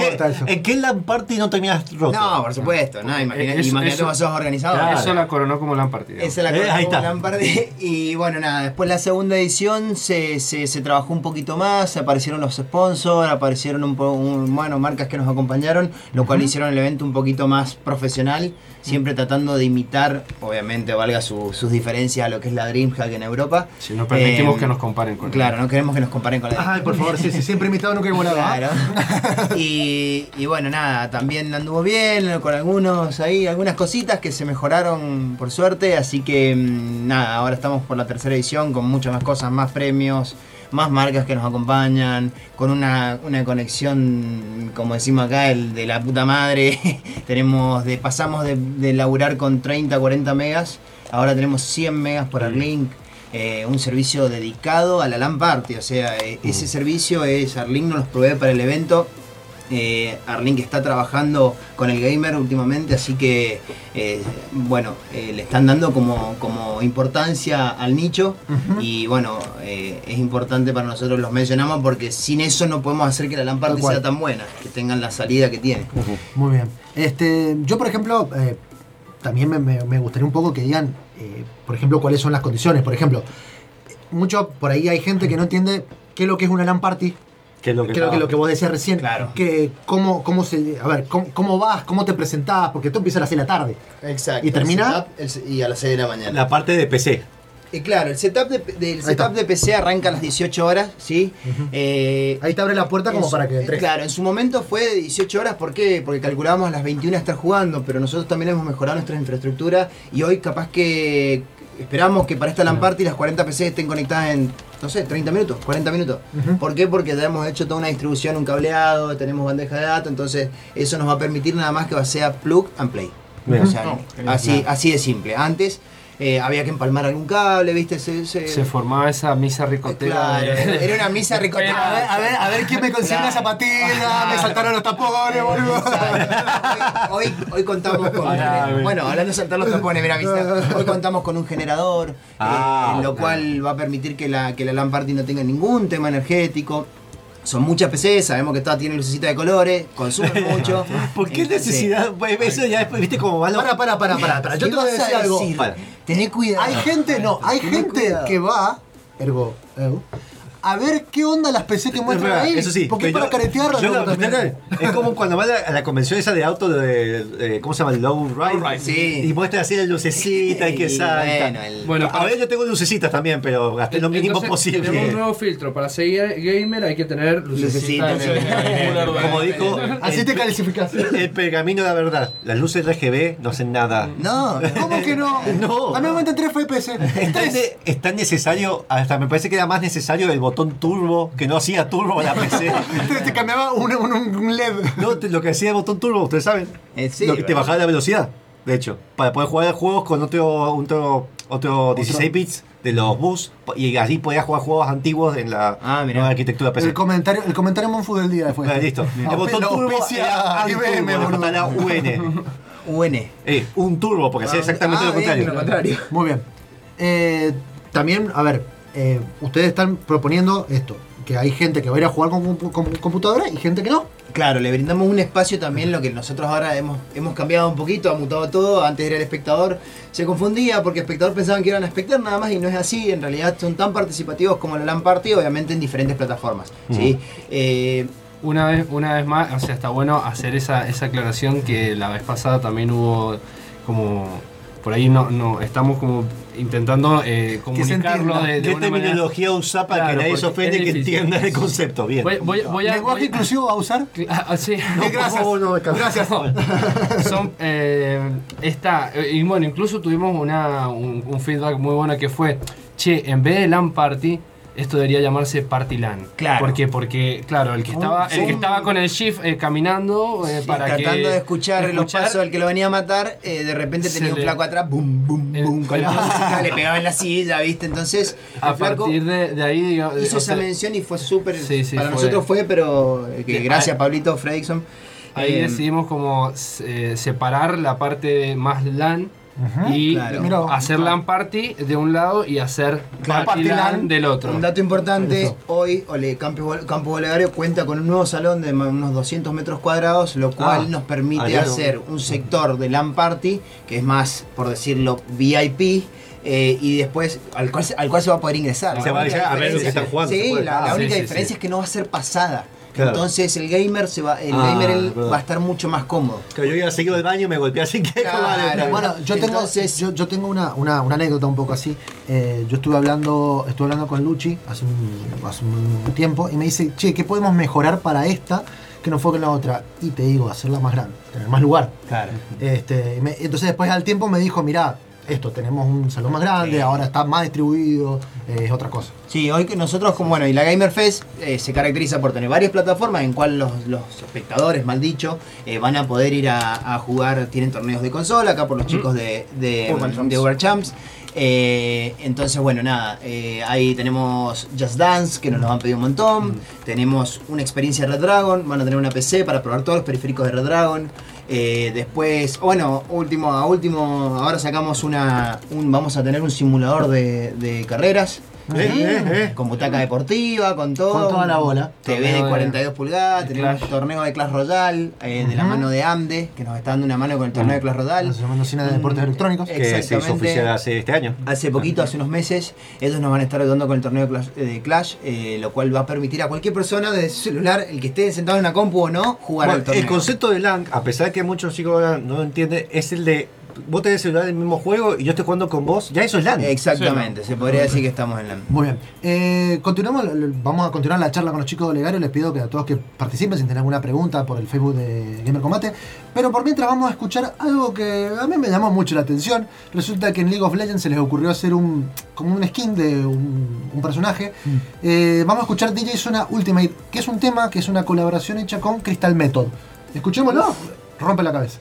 qué-. ¿En qué LAN party no terminas roto? no, por supuesto, no, imagina- Eso- imagínate eso- vos sos organizador. Claro. Eso la coronó como la partida. Esa es la Eh, cosa ahí como está. Lampard. Y bueno, nada, después la segunda edición se, se, se trabajó un poquito más, aparecieron los sponsors, aparecieron un, po- un- bueno, marcas que nos acompañaron, lo cual hicieron el evento un poquito más profesional, siempre tratando de imitar, obviamente, valga su- sus diferencias a lo que es la DreamHack en Europa. Si no permitimos Eh, que nos comparen con Claro, no queremos que nos comparen con la Ay, por favor, sí, sí, siempre invitado nunca he volado. ¿ah? Claro. y, y bueno, nada, también anduvo bien con algunos ahí, algunas cositas que se mejoraron por suerte. Así que mm, nada, ahora estamos por la tercera edición con muchas más cosas, más premios, más marcas que nos acompañan, con una, una conexión, como decimos acá, el de la puta madre. tenemos de, pasamos de, de laburar con 30, 40 megas, ahora tenemos 100 megas por Arlink. eh, un servicio dedicado a la LAN Party, o sea, eh, ese servicio es Arlink nos los provee para el evento. Eh, Arlink está trabajando con el gamer últimamente, así que eh, bueno, eh, le están dando como, como importancia al nicho y bueno, eh, es importante para nosotros, los mencionamos porque sin eso no podemos hacer que la cual. sea tan buena, que tengan la salida que tiene. Muy bien. Este, yo, por ejemplo, también me, gustaría un poco que digan, por ejemplo, cuáles son las condiciones. Por ejemplo, mucho por ahí hay gente que no entiende qué es lo que es una LAN party. Que es lo que, Creo que lo que vos decías recién, Claro. que cómo, cómo se, a ver, cómo, cómo vas, cómo te presentás, porque tú empiezas a las 6 de la tarde. Exacto. ¿Y termina? el setup, el se- y a las 6 de la mañana. La parte de PC. Y claro, el setup de, del setup de PC arranca a las 18 horas, ¿sí? Eh, Ahí te abre la puerta como su- para que entres. Claro, en su momento fue de 18 horas, ¿por qué? Porque calculábamos a las 21 estar jugando, pero nosotros también hemos mejorado nuestra infraestructura y hoy capaz que esperamos que para esta LAN party las 40 PC estén conectadas en, no sé, 30 minutos, 40 minutos. ¿Por qué? Porque ya hemos hecho toda una distribución, un cableado, tenemos bandeja de datos, entonces eso nos va a permitir nada más que sea plug and play. Bien. O sea, así, así de simple. Antes eh, había que empalmar algún cable, ¿viste? Se, se- Se formaba esa misa ricotera. Claro, de- era una misa A ver, ricotera. a ver, a ver quién me consigue Claro. una zapatilla, me saltaron los tapones, boludo. Hoy, hoy, hoy contamos con. Ah, bueno, hablando de saltar los tapones, mira, ¿viste? Hoy contamos con un generador, Ah, eh, lo cual va a permitir que la, que la LAN Party no tenga ningún tema energético. Son muchas PCs, sabemos que todas tienen lucecita de colores, consumen mucho. ¿Por qué Entonces, necesidad? Pues eso ya después, viste cómo va lo... Para, para, para, para, para. Yo ¿qué te voy a decir algo. Para. Tené cuidado. Hay gente, no, hay gente cuidado. que va, ergo, ergo, a ver qué onda las PC que muestran ahí. Eso sí. Porque es para caretearlas. Es como cuando va a la, a la convención esa de auto de, de- ¿cómo se llama? Low Ride. Sí. Y muestra así la lucecita y que salta. bueno, el- Bueno, a para- ver, yo tengo lucecitas también, pero gasté lo mínimo Entonces, Tenemos un posible. nuevo filtro. Para seguir gamer hay que tener lucecita. Lucecita, en el- Como dijo Así te calificas. el pergamino de la verdad. Las luces RGB no hacen nada. No, ¿Cómo que no? No. A mí me aumentan 3 FPS. Es tan, 3. ne- es tan necesario, hasta me parece que era más necesario el botón turbo, que no hacía turbo a la PC. Te cambiaba un, un, un LED. No, te- lo que hacía el botón turbo, ustedes saben. Eh, sí, lo que te bajaba la velocidad, de hecho. Para poder jugar juegos con otro, otro, otro 16 bits de los bus. Y así podías jugar juegos antiguos en la Ah, nueva arquitectura PC. El comentario, el comentario Monfu del día fue. Ah, listo. El botón turbo era IBM, UN. UN. Eh, un turbo, porque hacía exactamente Ah, lo contrario. bien, lo contrario. Muy bien. Eh, también, a ver, eh, ustedes están proponiendo esto, que hay gente que va a ir a jugar con, con- con computadora y gente que no. Claro, le brindamos un espacio también, lo que nosotros ahora hemos, hemos cambiado un poquito, ha mutado todo. Antes era el espectador, se confundía porque el espectador pensaban que iban a espectar nada más y no es así. En realidad son tan participativos como la LAN Party, obviamente en diferentes plataformas. ¿sí? Eh, Una vez, una vez más, o sea, está bueno hacer esa, esa aclaración que la vez pasada también hubo como por ahí no, no estamos como intentando eh, comunicarlo de, de ¿Qué una manera. terminología usar para Claro, que nadie se ofende que entienda el concepto? Bien. Voy, voy- voy a, ¿Lenguaje voy- inclusivo va a usar? Ah, ah, sí. Gracias. No, Gracias. Son, eh, esta, eh, y bueno, incluso tuvimos una, un, un feedback muy bueno que fue, che, en vez de LAN Party, esto debería llamarse Party LAN. Claro. ¿Por qué? Porque, claro, el que estaba, el que estaba con el shift eh, caminando eh, Sí, para tratando que, de escuchar, los pasos del que lo venía a matar, eh, de repente tenía un le- flaco atrás, boom, boom, boom, con la música, le pegaba en la silla, ¿viste? Entonces, A partir de, de ahí, digamos, hizo esa sea, mención y fue súper. Sí, sí, para fue- nosotros fue, pero eh, que gracias, Pablito Fredrickson. Ahí Eh, decidimos como eh, separar la parte más LAN y Claro. Hacer LAN party de un lado y hacer Claro, party party LAN LAN. del otro. Un dato importante, Eso. hoy Ole, Campo, Campo Bolegario cuenta con un nuevo salón de unos 200 metros cuadrados, lo cual Ah, nos permite aliado. hacer un sector de LAN Party, que es más, por decirlo, VIP, eh, y después al cual, se- al cual se va a poder ingresar. Se La va a única llegar a ver lo que diferencia- están jugando, se Sí, puede- la, la única sí, sí, diferencia sí. es que no va a ser pasada. Claro. Entonces el gamer se va, el Ah, gamer él va a estar mucho más cómodo. Que yo iba a seguir del baño y me golpeé así que Claro. Bueno, yo tengo, Entonces- yo, yo tengo una, una, una anécdota un poco así. Eh, yo estuve hablando, estuve hablando con Luchi hace un, hace un tiempo y me dice, che, ¿qué podemos mejorar para esta que no fue con la otra? Y te digo, hacerla más grande, tener más lugar. Claro. Este, me- entonces después al tiempo me dijo, mirá, esto, tenemos un salón más grande, ahora está más distribuido, eh, es otra cosa. Sí, hoy que nosotros, como bueno, y la Gamer Fest eh, se caracteriza por tener varias plataformas en cual los, los espectadores, mal dicho, eh, van a poder ir a, a jugar, tienen torneos de consola, acá por los chicos de, de, Urban Champs. de Uber Champs. Eh, entonces, bueno, nada, eh, ahí tenemos Just Dance, que nos lo han pedido un montón. Tenemos una experiencia Red Dragon, van a tener una PC para probar todos los periféricos de Red Dragon. Eh, después, bueno, último, a último, ahora sacamos una, un, vamos a tener un simulador de, de carreras. Eh, eh, eh. Con butaca deportiva, con todo. Con toda la bola. TV de Torneo de- 42 pulgadas, de tenemos Clash. torneo de Clash Royale, eh, de la mano de AMDE, que nos está dando una mano con el torneo de Clash Royale. Llamando Cine de Deportes Mm, Electrónicos. eh, Que se hizo Exactamente. oficial hace este año. Hace poquito, hace unos meses, ellos nos van a estar ayudando con el torneo de Clash, eh, de Clash, eh, lo cual va a permitir a cualquier persona desde su celular, el que esté sentado en una compu o no, jugar Bueno, al torneo. el concepto de LAN, a pesar de que muchos chicos no lo entienden, es el de vos tenés celular del mismo juego y yo estoy jugando con vos. Ya eso es LAN. Exactamente, se podría decir que estamos en la... Muy bien. Eh, continuamos, vamos a continuar la charla con los chicos de Legario. Les pido que a todos que participen sin tener alguna pregunta por el Facebook de Gamer Combate. Pero por mientras vamos a escuchar algo que a mí me llamó mucho la atención. Resulta que en League of Legends se les ocurrió hacer un como un skin de un, un personaje. Eh, vamos a escuchar DJ Zona Ultimate, que es un tema que es una colaboración hecha con Crystal Method. Escuchémoslo. Rompe la cabeza.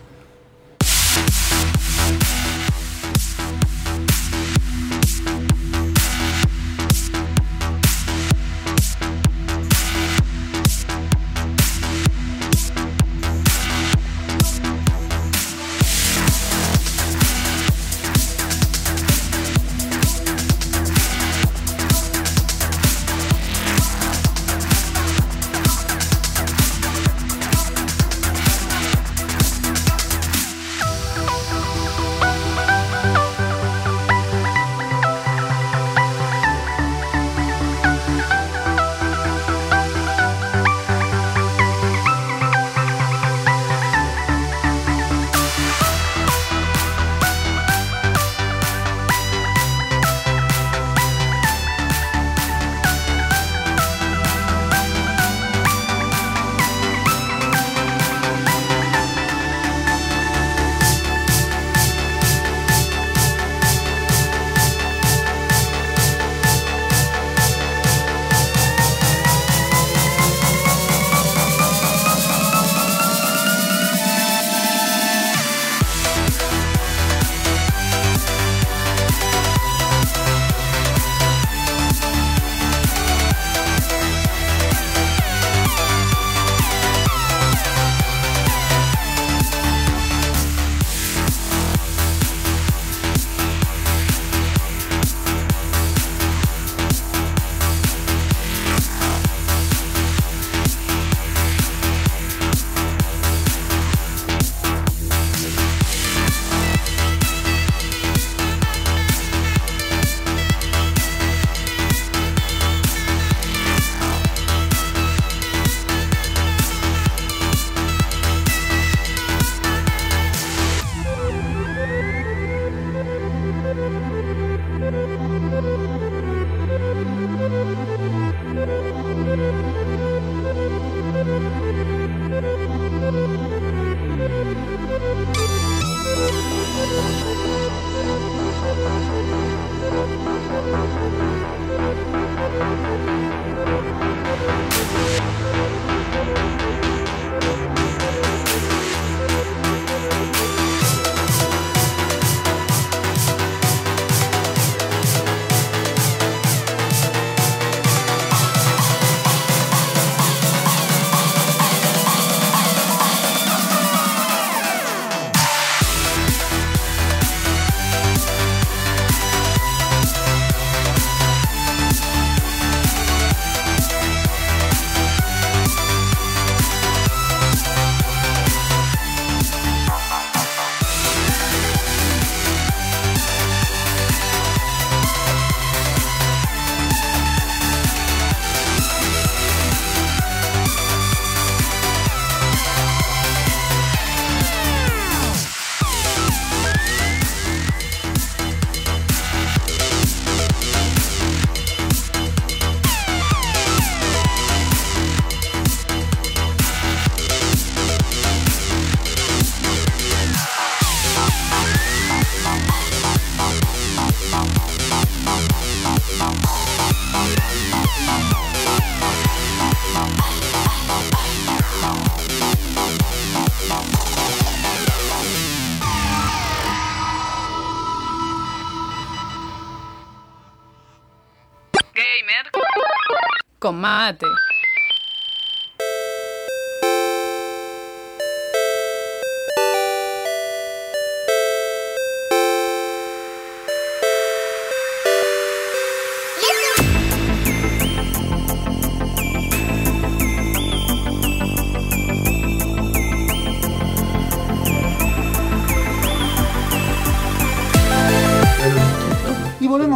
Mate.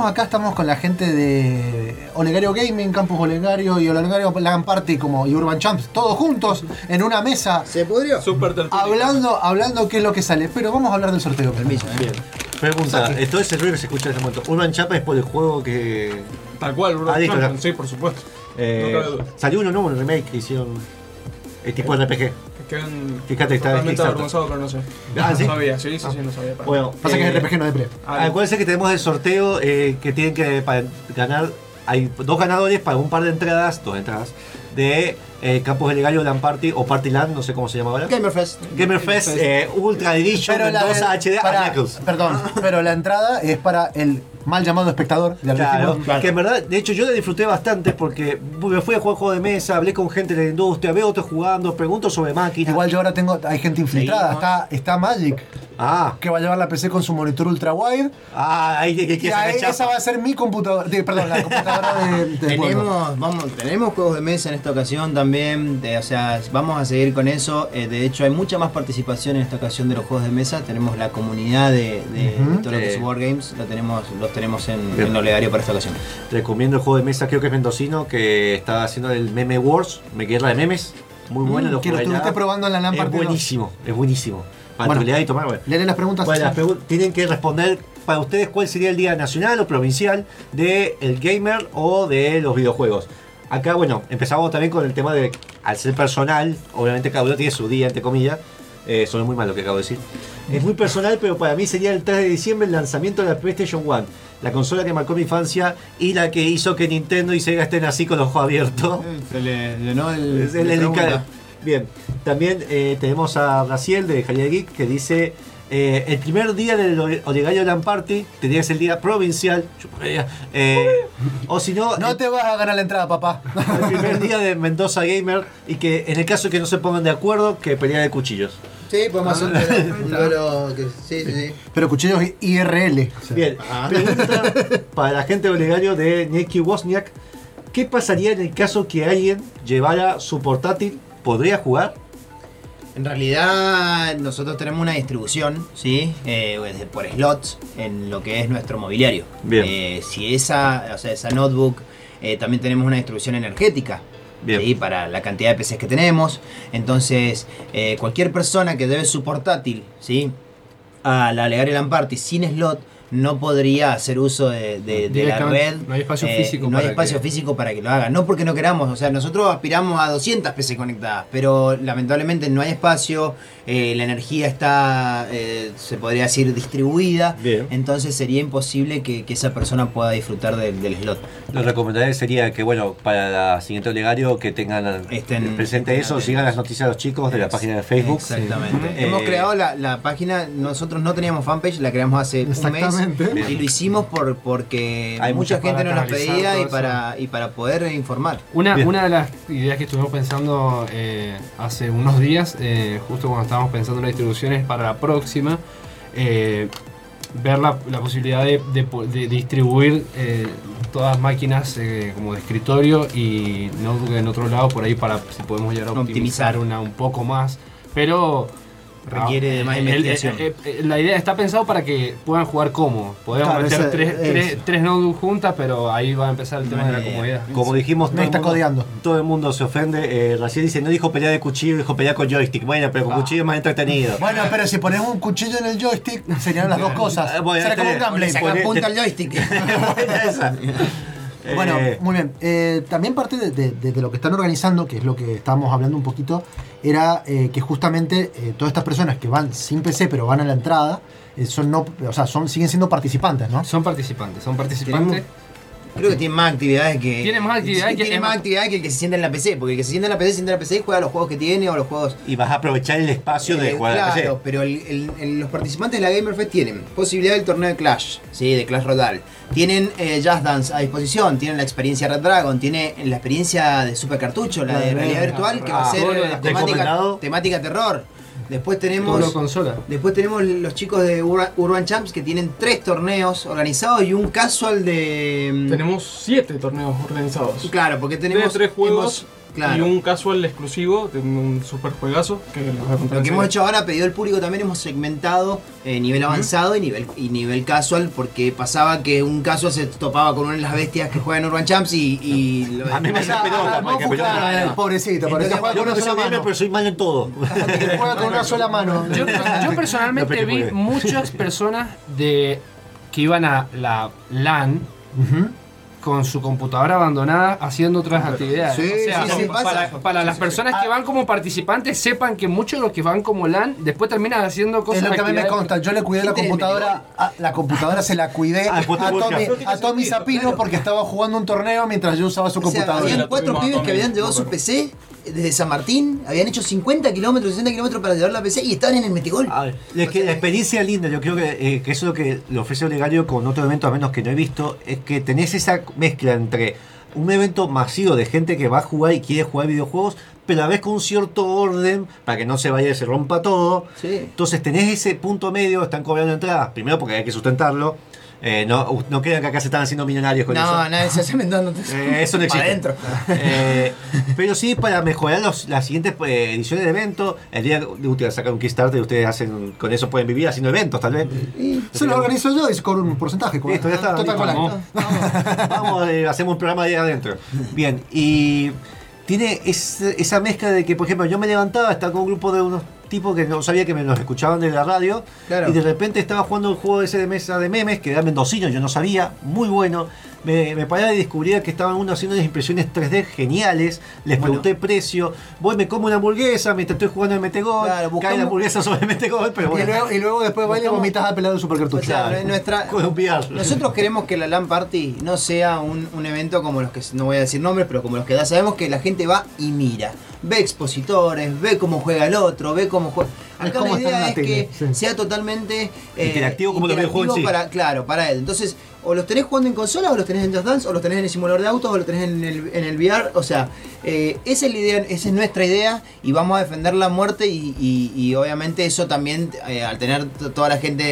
Acá, estamos con la gente de Olegario Gaming, Campus Olegario y Olegario Lagan Party como y Urban Champs, todos juntos en una mesa. ¿Se pudrió? Hablando, hablando qué es lo que sale. Pero vamos a hablar del sorteo. Permiso. Bien. Pregunta, Saque. todo ese ruido que se escucha en este momento, ¿Urban Chapa es por el juego que. Tal cual, Urban Ah, ya. sí, por supuesto. Eh, No cabe duda. salió uno nuevo, un remake que hicieron. El tipo RPG. Que Fíjate está avergonzado, pero no sé. Ah, no ¿sí? sabía, sí, sí, sí, no sabía. para Bueno. Pasa que es RPG, no es pre. Ah, Acuérdense que tenemos el sorteo eh, que tienen que para ganar. Hay dos ganadores para un par de entradas, dos entradas, de eh, Campos de Legario Land Party o Party Land, no sé cómo se llama ahora. Gamerfest. Gamerfest eh, Ultra Edition Pero la- Mendoza HD para- Knuckles. Perdón, pero la entrada es para el mal llamado espectador. ya Claro, que en verdad, de hecho yo la disfruté bastante porque me fui a jugar juego de mesa, hablé con gente de la industria, veo otros jugando, pregunto sobre máquinas. Igual yo ahora tengo, hay gente infiltrada. Está, está Magic, Ah, que va a llevar la PC con su monitor ultra wide. ah, ahí que, que, esa va a ser mi computadora. de- perdón, la computadora de, de. Tenemos, vamos, tenemos juegos de mesa en esta ocasión también, de- o sea, vamos a seguir con eso. eh, de hecho, hay mucha más participación en esta ocasión de los juegos de mesa. Tenemos la comunidad de, de todo lo que es Eh. Wargames, lo tenemos, los tenemos en, en Olegario para esta ocasión. Recomiendo el juego de mesa, creo que es mendocino, que está haciendo el Meme Wars, me guerra de memes. Muy bueno, Mm, lo que lo estuviste probando en la LAN Es buenísimo, es buenísimo. Para Bueno. y tomar, bueno. Léele las preguntas. Bueno, las Sam. pregun- tienen que responder para ustedes cuál sería el día nacional o provincial del el gamer o de los videojuegos. Acá, bueno, empezamos también con el tema de, al ser personal, obviamente cada uno tiene su día, entre comillas. Eh, suena muy mal lo que acabo de decir. Es muy personal, pero para mí sería el 3 de diciembre el lanzamiento de la PlayStation 1. La consola que marcó mi infancia y la que hizo que Nintendo y Sega estén así con los ojos abiertos. Se le llenó el. Es el- el- Bien, también eh, tenemos a Raciel de Jalía Geek que dice: eh, El primer día del Olegario Land Party tendría que ser el día provincial. eh, o si no, No te vas a ganar la entrada, papá. el primer día de Mendoza Gamer. Y que en el caso que no se pongan de acuerdo, que pelea de cuchillos. Sí, podemos hacer un duelo- que- sí, sí, sí. Pero cuchillos IRL. Bien, Ah. pregunta para la gente de Olegario de Neki Wozniak: ¿Qué pasaría en el caso que alguien llevara su portátil? ¿Podría jugar? En realidad nosotros tenemos una distribución, ¿sí? Eh, de- por slots en lo que es nuestro mobiliario. Bien. Eh, si esa, o sea, esa notebook, eh, también tenemos una distribución energética. Bien. ¿sí? Para la cantidad de PCs que tenemos. Entonces, eh, cualquier persona que debe su portátil, ¿sí? A la Legaria LAN Party sin slot, no podría hacer uso de, de- de la red. no hay espacio Eh, físico No hay para espacio que- físico para que lo haga. No porque no queramos, o sea, nosotros aspiramos a 200 PC conectadas, pero lamentablemente no hay espacio, eh, la energía está, eh, se podría decir, distribuida. Bien. Entonces sería imposible que, que esa persona pueda disfrutar del, del slot. Lo recomendable sería que, bueno, para la siguiente Olegario que tengan Estén- presente estén eso, sigan las noticias de los chicos de la página de Facebook. Exactamente. Sí. Hemos Eh, creado la, la página, nosotros no teníamos fanpage, la creamos hace un mes. Y lo hicimos por, porque Hay mucha gente nos pedía y para, y para poder informar. Una, Bien. una de las ideas que estuvimos pensando eh, hace unos días, eh, justo cuando estábamos pensando en las distribuciones para la próxima, eh, ver la, la posibilidad de, de po- de distribuir eh, todas máquinas eh, como de escritorio y notebook en otro lado por ahí para si podemos llegar a optimizar, Optimizar. una un poco más. Pero Requiere de más el- el- investigación. eh, eh, la idea está pensado para que puedan jugar cómodo. Podemos Claro, meter tres, es- tres, tres notebooks juntas, pero ahí va a empezar el tema de la comodidad. Como dijimos, todo el, está mundo, codeando. todo el mundo se ofende. Eh, Raciel dice, no dijo pelea de cuchillo, dijo pelea con joystick. Bueno, pero con Ah. cuchillo es más entretenido. Bueno, pero si ponemos un cuchillo en el joystick, serían las dos cosas. Eh, bueno, Será como un este- gameplay. Saca Poné- punta al joystick. esa. Bueno, Eh, muy bien. Eh, también parte de, de- de- de lo que están organizando, que es lo que estábamos hablando un poquito, era eh, que justamente eh, todas estas personas que van sin PC pero van a la entrada, eh, son no, o sea, son, siguen siendo participantes, ¿no? Son participantes, son participantes. Creo que tiene más actividades que. Tiene más actividades sí, que- tiene más actividades que el que se sienta en la PC. Porque el que se sienta en la PC, se sienta en la PC y juega los juegos que tiene o los juegos. Y vas a aprovechar el espacio de Eh, jugar a la claro, PC. pero el- el- el- los participantes de la Gamer Fest tienen posibilidad del torneo de Clash, ¿sí? de Clash Royale. Tienen eh, Just Dance a disposición, tienen la experiencia Red Dragon, tiene la experiencia de Super Cartucho, la de realidad virtual, que va a ser temática terror. Después tenemos consola. después tenemos los chicos de Urban, Champs que tienen tres torneos organizados y un casual de mm, Tenemos siete torneos organizados. Claro, porque tenemos de tres juegos hemos- claro. y un casual exclusivo de un super juegazo que les voy a contar Lo que hemos hecho ahora, pedido el público, también hemos segmentado eh, nivel avanzado y nivel, y nivel casual, porque pasaba que un casual se topaba con una de las bestias que juegan Urban Champs y. y lo- A mí me pelota. Claro, pobrecito, Juega con una sola gamer, mano. pero soy malo en todo. Juega con una sola mano. Yo, personalmente vi muchas personas de que iban a la LAN con su computadora abandonada haciendo otras actividades. Sí, o sea, sí, sí, para, pasa. para las personas que van como participantes, sepan que muchos de los que van como LAN después terminan haciendo cosas Es lo que a mí me consta. Yo le cuidé la ¿Quién tiene computadora. a- la computadora se la cuidé Ah, a Tommy, a Tommy Zapino porque estaba jugando un torneo mientras yo usaba su O sea, computadora. habían cuatro pibes que habían llevado su. PC desde San Martín, habían hecho 50 kilómetros, 60 kilómetros para llevar la PC y estaban en el Metigol. A ver, es que la experiencia linda, yo creo que, eh, que eso es lo que le ofrece Olegario con otro evento, a menos que no he visto, es que tenés esa mezcla entre un evento masivo de gente que va a jugar y quiere jugar videojuegos, pero a la vez con un cierto orden para que no se vaya y se rompa todo. Sí. Entonces tenés ese punto medio, están cobrando entradas, primero porque hay que sustentarlo. Eh, no, no crean que acá se están haciendo millonarios con eso. No, nadie se hace mentando. Eh, eso no existe. Para adentro. Eh, pero sí, para mejorar los- las siguientes eh, ediciones de evento, el día de ustedes sacar un Kickstarter y ustedes hacen, con eso pueden vivir haciendo eventos, tal vez. Se lo organizo yo y con un porcentaje. con- Listo, ya está, Total, Vamos, Vamos, eh, hacemos un programa ahí adentro. Bien, y tiene esa mezcla de que, por ejemplo, yo me levantaba, estaba con un grupo de unos tipos que no sabía que me los escuchaban de la radio, Claro. y de repente estaba jugando un juego ese de mesa de memes, que era mendocino, yo no sabía, muy bueno. Me, me paraba y descubría que estaban uno haciendo unas impresiones 3D geniales, les Bueno. pregunté precio, voy me como una hamburguesa mientras estoy jugando en Metegol, Claro, cae buscamos- la hamburguesa sobre Metegol, pero Y luego, y luego después baila y vomitas a pelado de super O cartucho. sea, Claro. nuestra, nosotros queremos que la LAN Party no sea un, un evento como los que, no voy a decir nombres, pero como los que ya sabemos que la gente va y mira. Ve expositores, ve cómo juega el otro, ve cómo juega... Acá la idea es tele, que sí. sea totalmente eh, Interactivo como lo que el juego sí. para, claro, para él. Entonces, o los tenés jugando en consola, o los tenés en Just Dance, o los tenés en el simulador de autos, o los tenés en el, en el VR. O sea, eh, esa es la idea, esa es nuestra idea y vamos a defender la muerte y, y- y obviamente eso también, eh, al tener toda la gente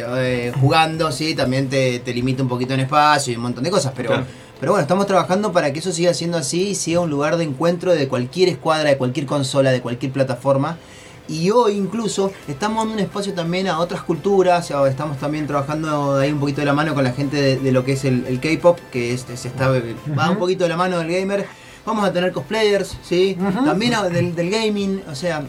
eh, jugando, sí, también te, te limita un poquito en espacio y un montón de cosas, pero... Claro. Pero bueno, estamos trabajando para que eso siga siendo así y sea un lugar de encuentro de cualquier escuadra, de cualquier consola, de cualquier plataforma. Y hoy incluso estamos dando un espacio también a otras culturas, estamos también trabajando ahí un poquito de la mano con la gente de, de lo que es el, el K-Pop, que es, se está, va un poquito de la mano del gamer. Vamos a tener cosplayers, ¿sí? También a- del, del gaming, o sea,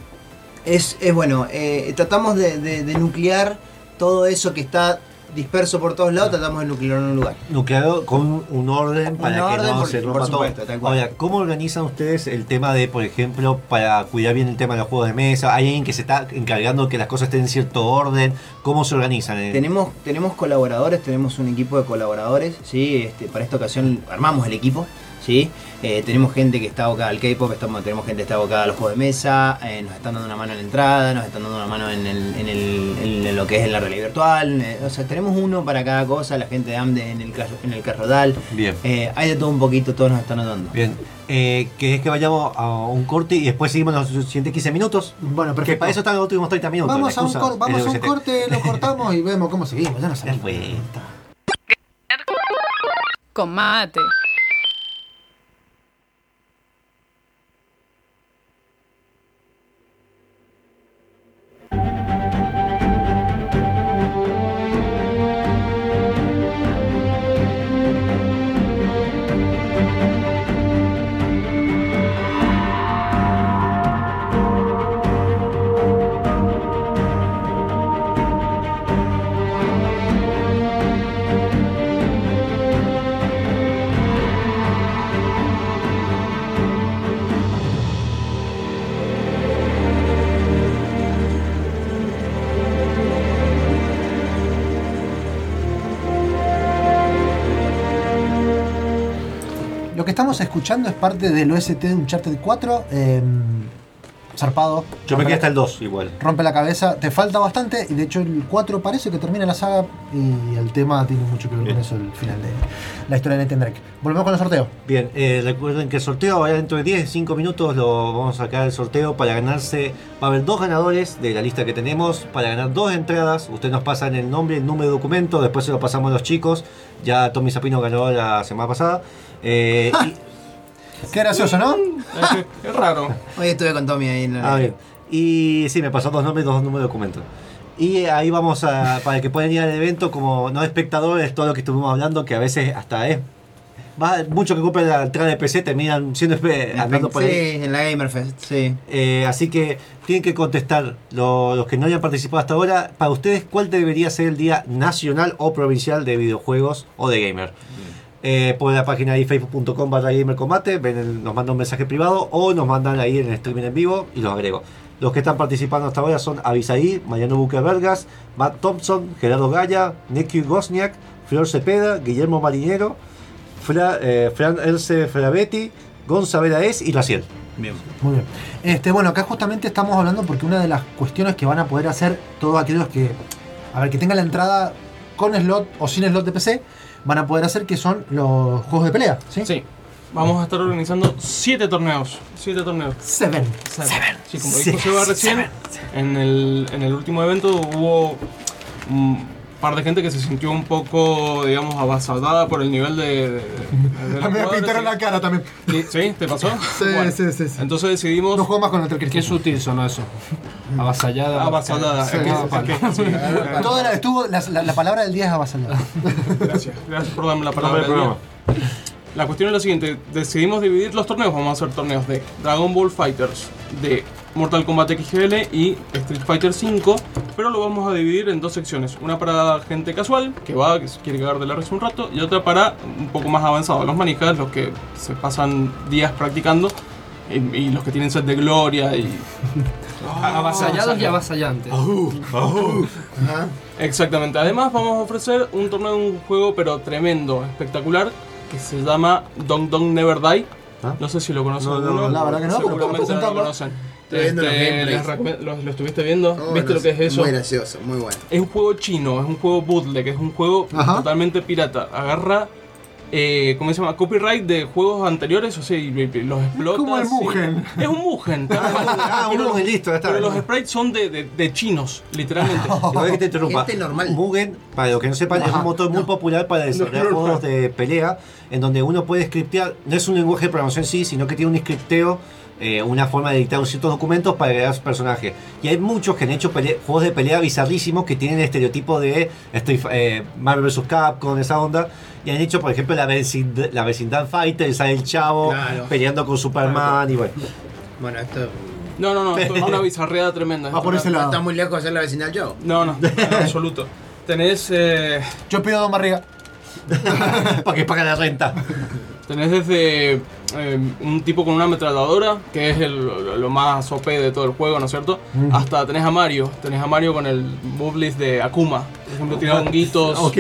es, es bueno, eh, tratamos de, de- de nuclear todo eso que está disperso por todos lados, tratamos de nuclearlo en un lugar. nucleado con un orden para que orden, no por- se por rompa supuesto, todo. Ahora, ¿cómo organizan ustedes el tema de, por ejemplo, para cuidar bien el tema de los juegos de mesa? ¿Hay alguien que se está encargando de que las cosas estén en cierto orden? ¿Cómo se organizan? Eh, Tenemos, tenemos colaboradores, tenemos un equipo de colaboradores, ¿sí? Este, para esta ocasión armamos el equipo, ¿sí? Eh, tenemos gente que está abocada al K-pop, tenemos gente que está abocada a los juegos de mesa, eh, nos están dando una mano en la entrada, nos están dando una mano en, el, en, el- en lo que es en la realidad virtual, eh, o sea, tenemos uno para cada cosa, la gente de AMDE en el, en el Carrodal, Bien. eh, hay de todo un poquito, todos nos están dando. Bien, eh, que es que vayamos a un corte y después seguimos los siguientes 15 minutos. Bueno, Que perfecto. para eso están los últimos 30 minutos. Vamos a un, cor- vamos a un corte, lo cortamos y vemos cómo seguimos. Ya no Da sabemos. vuelta. Con mate. Estamos escuchando es parte del OST de Uncharted 4. eh, zarpado. Yo me quedé hasta el 2 igual. Rompe la cabeza, te falta bastante y de hecho el 4 parece que termina la saga y el tema tiene mucho que ver con eso, el final de la historia de Nathan Drake. Volvemos con el sorteo. Bien, eh, recuerden que el sorteo ahora dentro de 10, 5 minutos lo vamos a sacar el sorteo para ganarse. Va a haber dos ganadores de la lista que tenemos para ganar dos entradas. Ustedes nos pasan el nombre, el número de documento, después se lo pasamos a los chicos. Ya Tommy Zapino ganó la semana pasada. Eh, y- Qué gracioso, ¿no? Es raro. Hoy estuve con Tommy ahí en la. Ah, bien. Y sí, me pasó dos nombres y dos números de documento. Y ahí vamos a, para que puedan ir al evento como no espectadores, todo lo que estuvimos hablando, que a veces hasta es. Va, muchos que compran la entrada de PC terminan siendo andando por sí, ahí. en la Gamerfest, sí. Eh, así que tienen que contestar lo- los que no hayan participado hasta ahora. Para ustedes, ¿cuál debería ser el día nacional o provincial de videojuegos o de gamer? Eh, por la página de facebook.com barra gamercombate, ven el- nos mandan un mensaje privado o nos mandan ahí en el streaming en vivo y los agrego. Los que están participando hasta ahora son Avisaí, Mariano Buque Vergas, Matt Thompson, Gerardo Gaya, Nicky Gosniak, Flor Cepeda, Guillermo Marinero, Fra- eh, Fran Elce Frabetti, Gonzalo Es y Raciel. Bien. Muy bien. Este, bueno, acá justamente estamos hablando porque una de las cuestiones que van a poder hacer todos aquellos que, a ver, que tengan la entrada con slot o sin slot de PC, van a poder hacer que son los juegos de pelea, ¿sí? Sí. Vamos a estar organizando siete torneos. Siete torneos. Seven. Seven. Sí, como dijo Seba recién, en el, en el último evento hubo un par de gente que se sintió un poco, digamos, avasallada por el nivel de... de- de- de los A mí me pintaron sí. la cara también. Sí, ¿Sí? ¿Te pasó? Sí, Bueno, sí, sí, sí. Entonces decidimos... No juego más con el Cristian. Qué sutil sonó eso. Avasallada. Avasallada. Sí, sí. Todo era- estuvo, la, la- la palabra del día es avasallada. Gracias, gracias por darme la palabra. Del día. La cuestión es la siguiente, decidimos dividir los torneos, vamos a hacer torneos de Dragon Ball Fighters, de Mortal Kombat XGL y Street Fighter 5, pero lo vamos a dividir en dos secciones, una para gente casual, que va, que se quiere cagar de la risa un rato, y otra para un poco más avanzados, los manijas, los que se pasan días practicando, y, y los que tienen sed de gloria y... Avasallados y avasallantes. Ajá. Exactamente. Además vamos a ofrecer un torneo de un juego pero tremendo, espectacular, que se llama Dong Dong Never Die. ¿Ah? No sé si lo conocen No, no, alguno. la verdad que no, pero Seguramente podemos no lo conocen. Los Este, recomiendo- ¿Lo, lo estuviste viendo? Oh, ¿Viste no lo que es eso? Muy gracioso, muy bueno. Es un juego chino, es un juego bootleg, es un juego Ajá. totalmente pirata. Agarra, eh, ¿cómo se llama? Copyright de juegos anteriores, o sea, y, y los explota. como el. Mugen. Es un Mugen. Ah, un Mugen, listo, está. Pero los sprites son de, de- de chinos, literalmente. Perdón que te interrumpa. Gente normal. Mugen, para los que no sepan, es un motor muy popular para desarrollar No, no, juegos de pelea, en donde uno puede scriptear, no es un lenguaje de programación en sí, sino que tiene un scripteo, eh, una forma de dictar ciertos documentos para agregar su personaje. Y hay muchos que han hecho juegos de pelea bizarrísimos que tienen el estereotipo de eh, Marvel vs. Capcom, esa onda. Y han hecho, por ejemplo, la vecindad, la vecindad Fighter, y sale el chavo Claro. peleando con Superman y bueno. Bueno, esto. No, no, no, esto es una bizarreada tremenda. Va por ese lado. está muy lejos de ser la vecindad yo. No, no, en absoluto. Tenés, eh, Yo pido Don Barriga. para que pague la renta. Tenés desde eh, un tipo con una ametralladora, que es el- lo, lo más OP de todo el juego, ¿no es cierto? Hasta tenés a Mario, tenés a Mario con el move list de Akuma. Por ejemplo, tira honguitos, Ok.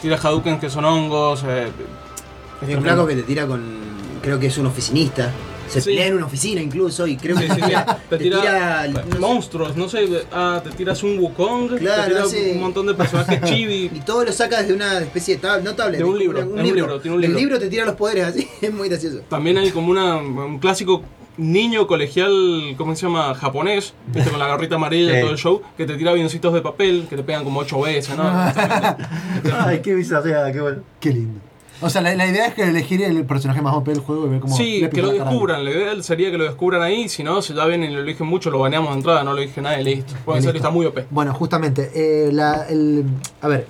tira Hadouken que son hongos. eh, es un que te tira con. Creo que es un oficinista. Se Sí. pelea en una oficina incluso y creo que Sí, te tira. no sé, monstruos, no sé, ah, te tiras un Wukong, Claro, te tiras un montón de personajes chibi. Y todo lo sacas de una especie de tablet, no tablet, De un libro, es un libro, tiene un El libro. te tira los poderes así, es muy gracioso. También hay como una, un clásico niño colegial, ¿cómo se llama? Japonés, ¿viste? con la garrita amarilla y todo el show, que te tira avioncitos de papel, que te pegan como 8 veces, ¿no? Ay, qué bizarreada, qué bueno. Qué lindo. O sea, la, la idea es que elegir el personaje más OP del juego y ver cómo. sí, le que lo descubran, la idea sería que lo descubran ahí, si no, si ya vienen y lo eligen mucho, lo baneamos de entrada, no lo elige nadie, listo. Puede ser que está muy OP. Bueno, justamente, eh, la- el- a ver,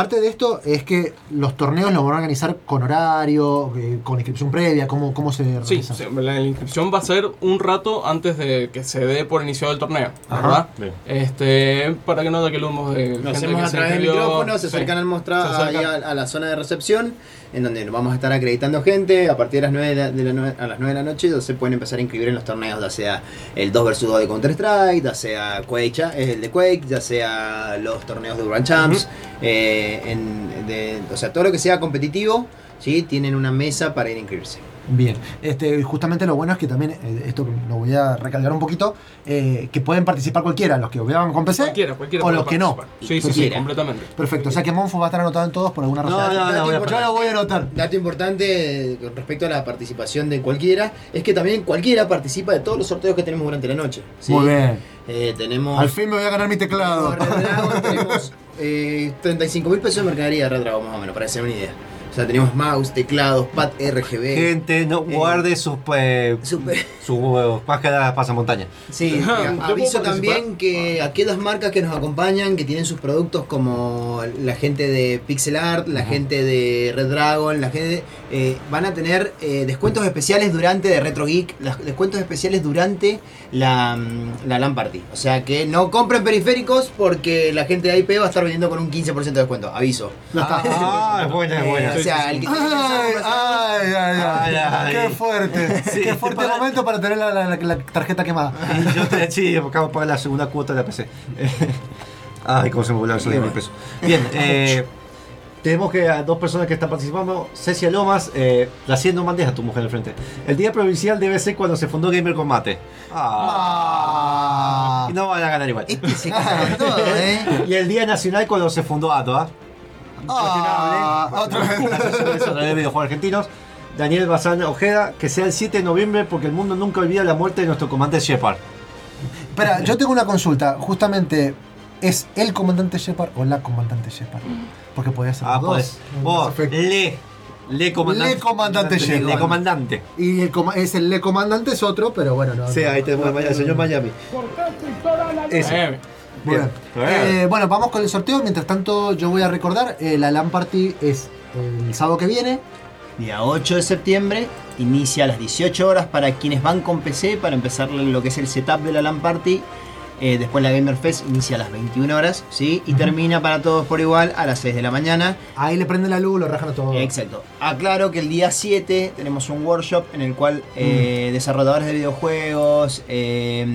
parte de esto es que los torneos los van a organizar con horario, eh, con inscripción previa, cómo, cómo se Sí, realiza. sí, la, inscripción va a ser un rato antes de que se dé por iniciado el torneo, Ajá. ¿verdad? Bien. Este, para que no da que lumos de Lo hacemos que a se través del micrófono, se Sí. acercan al Se mostrador acercan. a, a la zona de recepción, en donde vamos a estar acreditando gente. A partir de las 9 de la, de la nue- a las 9 de la noche ya se pueden empezar a inscribir en los torneos, ya sea el 2 vs 2 de Counter Strike, ya sea Quake, ya- es el de Quake, ya sea los torneos de Urban Champs, eh, en- de- o sea, todo lo que sea competitivo, ¿sí? tienen una mesa para ir a inscribirse. Bien, este, justamente lo bueno es que también, eh, esto lo voy a recalcar un poquito, eh, que pueden participar cualquiera, los que juegan con PC Cualquiera, cualquiera o los que no. Sí, sí, sí, completamente. Perfecto, o sea que Monfo va a estar anotado en todos por alguna razón. Dato Yo importante- lo voy a anotar. Dato importante eh, con respecto a la participación de cualquiera es que también cualquiera participa de todos los sorteos que tenemos durante la noche. ¿sí? Muy bien. Eh, tenemos. Al fin me voy a ganar mi teclado. Red Dragon, tenemos eh, 35 mil pesos de mercadería de Red Dragon, más o menos, para hacer una idea. O sea, tenemos mouse, teclados, pad RGB. Gente, no guarde sus, eh, sus eh, máscaras pasamontaña. Sí, ¿Yo eh, aviso también que aquellas marcas que nos acompañan, que tienen sus productos como la gente de Pixel Art, la gente de Red Dragon, la gente eh, van a tener eh, descuentos especiales durante de Retro Geek, las- descuentos especiales durante la, mm, la LAN Party. O sea que no compren periféricos porque la gente de IP va a estar vendiendo con un 15% de descuento. Aviso. Ah, es buena, es buena. Eh, el que Ay, ay, ay, ay, Ay, ay. Qué fuerte. Sí, Qué fuerte momento para tener la, la- la tarjeta quemada. Yo te, sí, acabo de pagar la segunda cuota de la PC. Ay, cómo se me volvió esos 10 mil pesos. Bien, eh, tenemos que a dos personas que están participando. Cecia Lomas, eh, la haciendo bandeja a tu mujer al frente. El día provincial debe ser cuando se fundó Gamer Combate. Ah. Y no van a ganar igual. se todo, ¿eh? Y el día nacional cuando se fundó ATO, ¿ah? Ah, otra vez. Videojuegos argentinos. Daniel Bazán Ojeda, que sea el 7 de noviembre porque el mundo nunca olvida la muerte de nuestro comandante Shepard. Espera, yo tengo una consulta. Justamente, ¿es el comandante Shepard o la comandante Shepard? Porque podía ser Ah, los dos. pues. Vos, le, le comandante. Le comandante Shepard. Le comandante. Y el coma- es el le comandante es otro, pero bueno, no. Sí, ahí tenemos al señor Miami. Ese. Muy bien. Bien. Eh, bueno, vamos con el sorteo. Mientras tanto, yo voy a recordar: eh, la LAN Party es el sábado que viene. Día 8 de septiembre, inicia a las 18 horas para quienes van con PC para empezar lo que es el setup de la LAN Party. Eh, después la Gamer Fest inicia a las 21 horas, ¿sí? Y termina para todos por igual a las 6 de la mañana. Ahí le prenden la luz, lo rajan a todo. Exacto. Aclaro que el día 7 tenemos un workshop en el cual eh, desarrolladores de videojuegos, eh,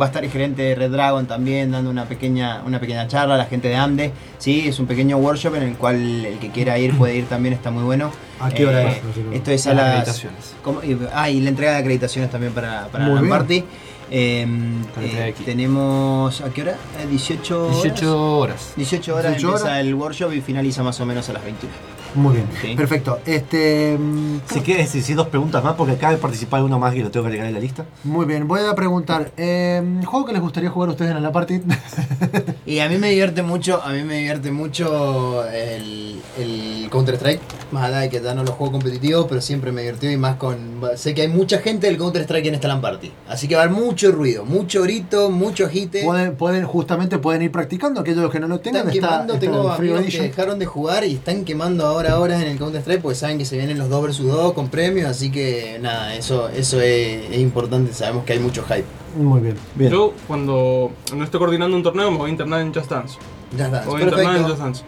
va a estar el gerente de Red Dragon también dando una pequeña, una pequeña charla, la gente de AMDE. Sí, es un pequeño workshop en el cual el que quiera ir puede ir también, está muy bueno. ¿A qué hora Eh, es? Esto es a Las las... acreditaciones. ¿cómo? Y- Ah, y la entrega de acreditaciones también para, para la bien. Party. Eh, eh, tenemos, ¿a qué hora? Eh, 18 horas. 18 horas. 18 horas 18 empieza horas. el workshop y finaliza más o menos a las 21. Muy bien. Sí. Perfecto. Este. mm, Si quieres decir dos preguntas más, porque acaba de participar uno más y lo tengo que agregar en la lista. Muy bien, voy a preguntar. eh, ¿Juego que les gustaría jugar a ustedes en la party? Y a mí me divierte mucho, a mí me divierte mucho el, el Counter Strike. Más allá de que ya no lo juego competitivo, pero siempre me divirtió y más con. Sé que hay mucha gente del Counter Strike en esta LAN party. Así que va a haber mucho ruido, mucho grito, mucho agite. pueden, pueden, justamente pueden ir practicando. Aquellos que no lo tengan, Están está, quemando, está tengo el Free amigos que dejaron de jugar y están quemando ahora horas en el Counter Strike porque saben que se vienen los 2 vs 2 con premios, así que nada, eso, eso es, es importante, sabemos que hay mucho hype. Muy bien. Bien. Yo, cuando no esté coordinando un torneo, me voy a internar en Just Dance. Ya está, Me voy a internar en. Just Dance.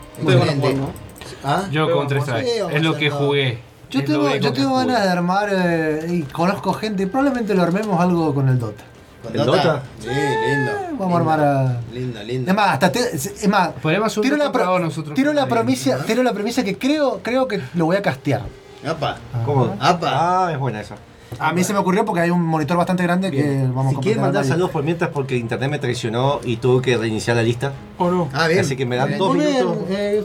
¿Ah? Yo Pero Counter vamos a- Strike. Sí, vamos Es lo que todo. jugué. Yo tengo, yo tengo ganas de armar eh, y conozco gente probablemente lo armemos algo con el Dota. ¿Con ¿El Dota? Sí, lindo. Vamos a armar a. Lindo, lindo. Es más, hasta te- es más, un tiro la, pro- nosotros tiro la premisa, tiro la premisa que creo, creo que lo voy a castear. Apa. ¿Cómo? Apa. Ah, es buena esa. A mí se me ocurrió porque hay un monitor bastante grande que vamos Si a quieren mandar saludos por mientras porque internet me traicionó y tuve que reiniciar la lista. ¿O no? Ah, bien. Así que me dan Bien. dos bien, minutos. eh,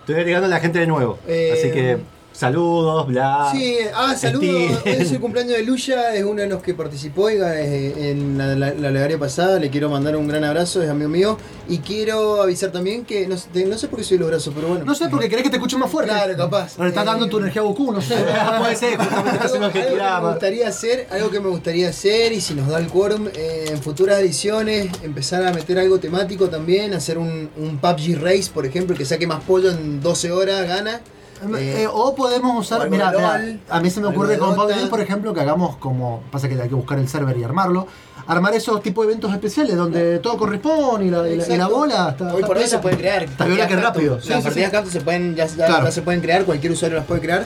Estoy agregando a la gente de nuevo. Eh, Así que saludos, bla. Sí, ah, saludos. Hoy es el cumpleaños de Luya, es uno de los que participó en la, la, la plegaria pasada. Le quiero mandar un gran abrazo, es amigo mío. Y quiero avisar también que no, sé- te- no sé por qué soy los brazos, pero bueno. no sé, porque querés que te escuche más fuerte. Claro, capaz. O le estás Eh, dando tu energía a Goku, no sé. Puede ser, justamente estás Algo, haciendo que algo que me gustaría hacer, algo que me gustaría hacer y si nos da el quórum eh, en futuras ediciones empezar a meter algo temático también, hacer un, un PUBG Race, por ejemplo, que saque más pollo en 12 horas, gana. Eh, o podemos o usar, algo mira, a mí se me ocurre con. PUBG, por ejemplo, que hagamos como, pasa que hay que buscar el server y armarlo, armar esos tipos de eventos especiales donde todo corresponde y la, y la- y la bola está, Hoy está por hoy se pueden crear. Está viola que rápido. Sí, Las sí, partidas sí. se pueden, ya, ya- Claro. ya se pueden crear, cualquier usuario las puede crear.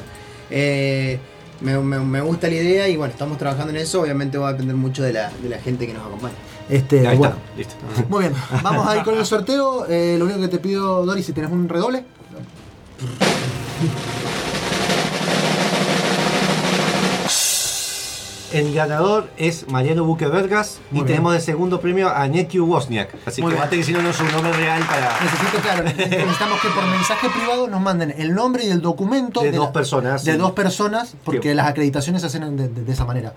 Eh, me, me- me gusta la idea y bueno, estamos trabajando en eso. Obviamente va a depender mucho de la, de la gente que nos acompaña. Este, Ahí bueno, está, listo. muy bien, vamos a ir con el sorteo. Eh, lo único que te pido, Dori, si tenés un redoble. el ganador es Mariano Buque Vergas y bien. tenemos de segundo premio a Neki Wozniak. Así Muy que bien. que si no, no es un nombre real para. Necesito, claro, necesitamos que por mensaje privado nos manden el nombre y el documento De dos personas, De sí. dos personas, porque Que- las acreditaciones se hacen de, de- de esa manera.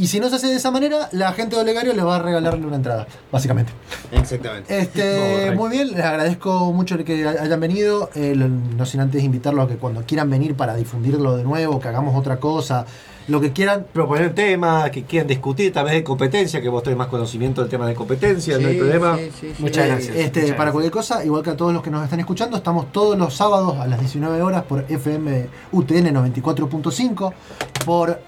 Y si no se hace de esa manera, la gente de Olegario le va a regalarle una entrada, básicamente. Exactamente. Este, muy bien, les agradezco mucho el que hayan venido. eh, no sin antes invitarlos a que cuando quieran venir para difundirlo de nuevo, que hagamos otra cosa, lo que quieran. Proponer temas que quieran discutir, tal vez de competencia, que vos tenés más conocimiento del tema de competencia, no hay problema. Muchas Eh, gracias. Este, muchas para cualquier cosa, igual que a todos los que nos están escuchando, estamos todos los sábados a las 19 horas por FM UTN 94.5, por,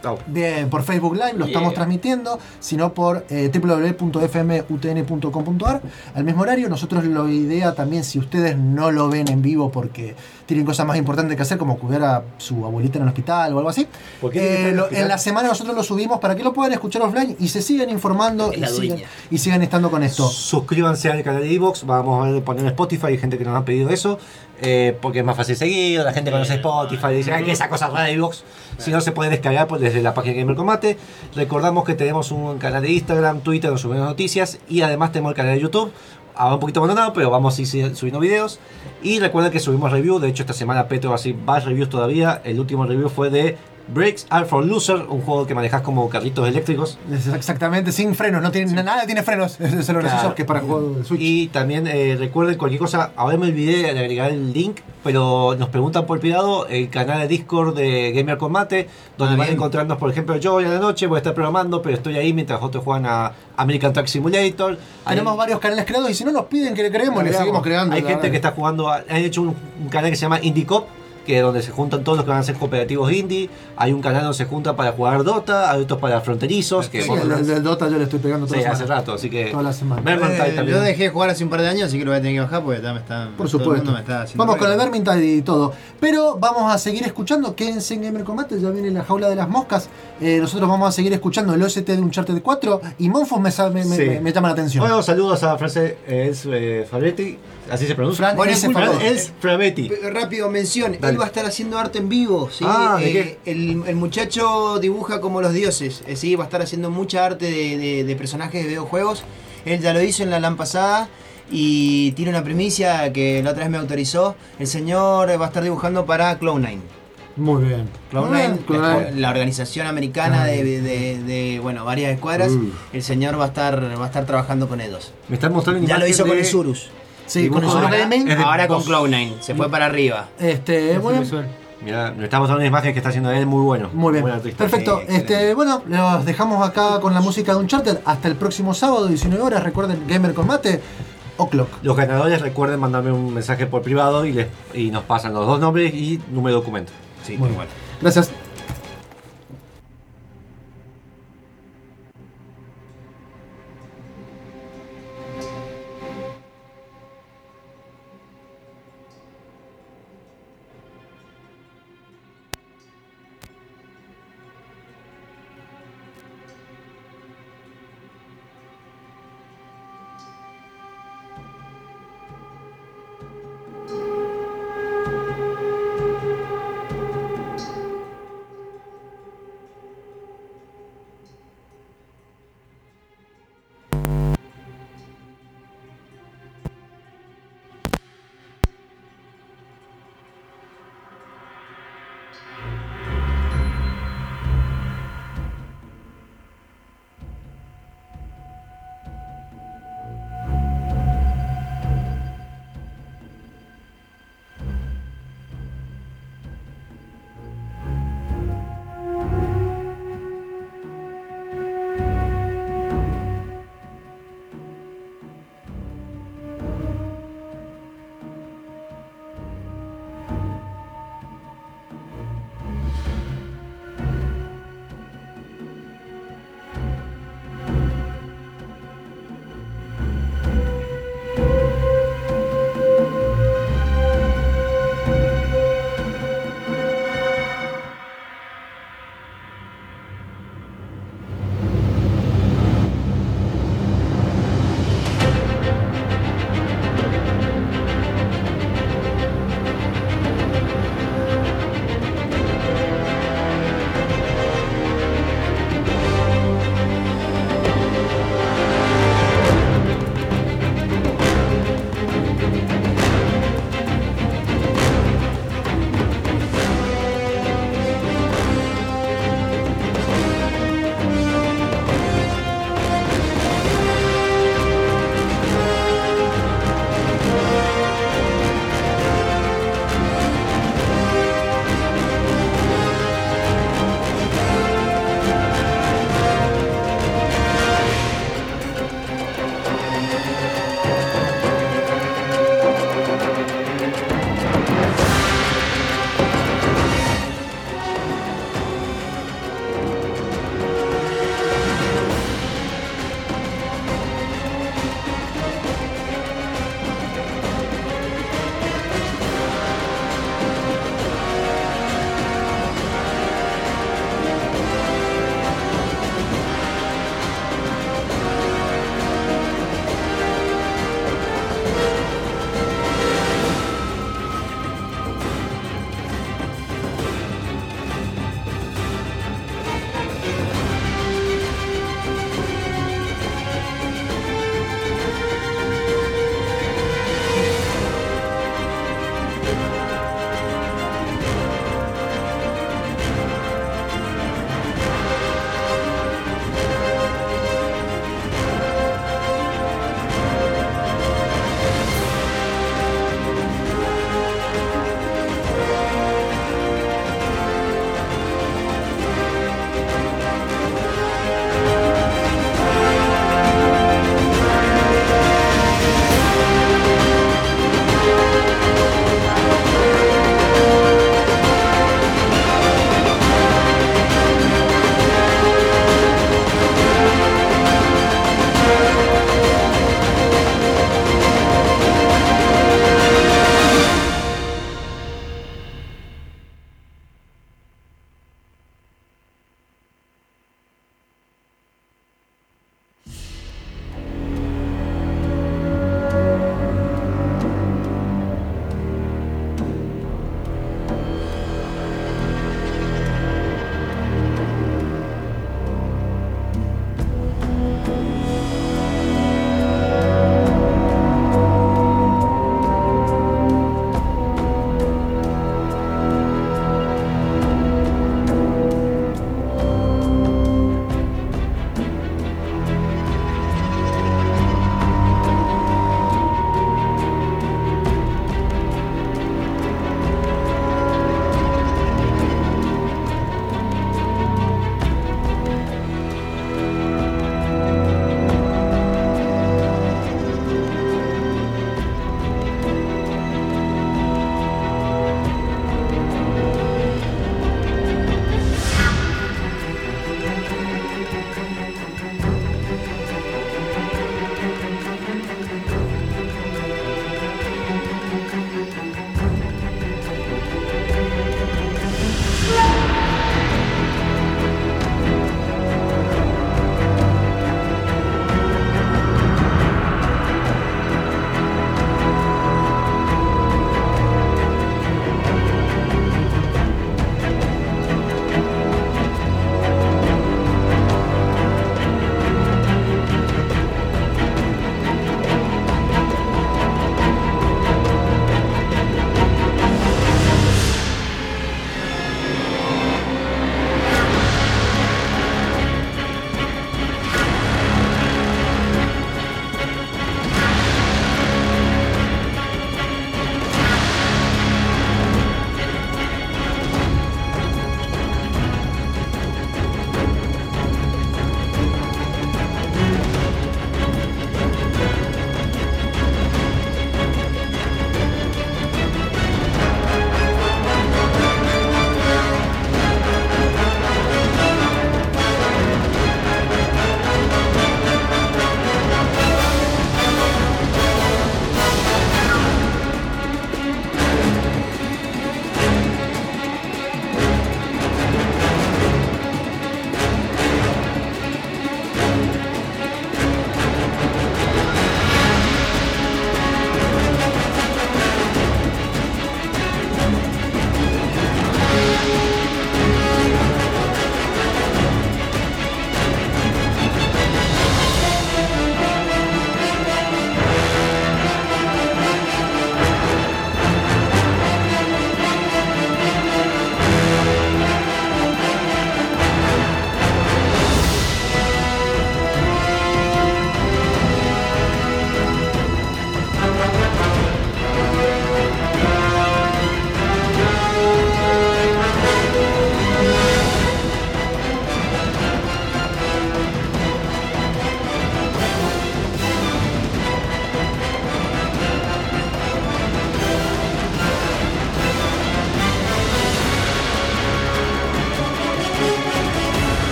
por Facebook Live, lo estamos transmitiendo, sino por eh, www.fmutn.com.ar. Al mismo horario, nosotros lo idea también, si ustedes no lo ven en vivo porque tienen cosas más importantes que hacer, como cuidar a su abuelita en el hospital o algo así, ¿Por qué eh, lo-? En la semana nosotros lo subimos para que lo puedan escuchar offline y se sigan informando y sigan, y estando con esto. Suscríbanse al canal de Evox, vamos a poner Spotify, hay gente que nos ha pedido eso, eh, porque es más fácil seguir, la gente conoce Spotify, dice, ay, que esa cosa rara de Evox, si no se puede descargar pues, desde la página de Gamer Combate. Recordamos que tenemos un canal de Instagram, Twitter, donde subimos noticias, y además tenemos el canal de YouTube, ahora un poquito abandonado, pero vamos a ir subiendo videos. Y recuerden que subimos review, de hecho esta semana Petro va a hacer más reviews todavía, el último review fue de Breaks Are for Loser, un juego que manejas como carritos eléctricos. Exactamente, sin frenos, no tiene, nada tiene frenos. Es lo gracioso Claro. que es para juego de Switch. Y también eh, recuerden cualquier cosa, ahora me olvidé de agregar el link, pero nos preguntan por privado el canal de Discord de Gamer Combate, donde Ah, van a encontrarnos, por ejemplo, yo hoy a la noche voy a estar programando, pero estoy ahí mientras otros juegan a American Truck Simulator. Tenemos varios canales creados y si no nos piden que le creemos, le creamos. seguimos creando. Hay gente verdad. que está jugando, han hecho un, un canal que se llama Indie Cop, que es donde se juntan todos los que van a ser cooperativos indie. Hay un canal donde se juntan para jugar Dota, hay otros para fronterizos. Que Sí, vos- el, el del Dota yo le estoy pegando toda Sí, hace rato, así que. Toda la semana. Eh, también. yo dejé de jugar hace un par de años, así que lo voy a tener que bajar porque ya me está. Por todo el supuesto. mundo me está haciendo Vamos con el. Vermintide y todo. Pero vamos a seguir escuchando. Quédense en Gamer Combate, ya viene la jaula de las moscas. Eh, nosotros vamos a seguir escuchando el OST de Uncharted 4 y Monfos me, me, me- Sí. me- me llama la atención. Bueno, saludos a Frances eh, Fabetti, así se pronuncia. Fran Bueno, S. escucha, Fabetti. Els Fabetti. P- Rápido, mención. Dale. Él va a estar haciendo arte en vivo. ¿sí? Ah, ¿de Eh, el, el muchacho dibuja como los dioses. eh, sí, va a estar haciendo mucha arte de, de- de personajes de videojuegos. Él ya lo hizo en la LAN pasada. Y tiene una primicia que la otra vez me autorizó. El señor va a estar dibujando para Cloud9. Muy bien. Cloud9, Cloud9. la, la organización americana de, de- de, bueno, varias escuadras. Uh. El señor va a estar va a estar trabajando con ellos. Me están mostrando Ya lo hizo con el Surus. Sí, con el Dibujo Solo Ahora, de ahora con dos. Cloud9. Se fue para arriba. Este, muy bien. Mira, está mostrando una imagen que está haciendo él muy bueno. Muy bien. Artista. Perfecto. Sí, este, bueno, los dejamos acá con la música de Uncharted. Hasta el próximo sábado, 19 horas. Recuerden, Gamer Combate, O'Clock. Los ganadores recuerden mandarme un mensaje por privado y, les, y nos pasan los dos nombres y número de documento. Sí, Muy igual. Gracias.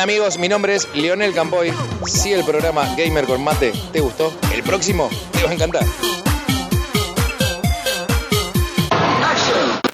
Amigos, mi nombre es Leonel Campoy. Si el programa Gamer con Mate te gustó, el próximo te va a encantar.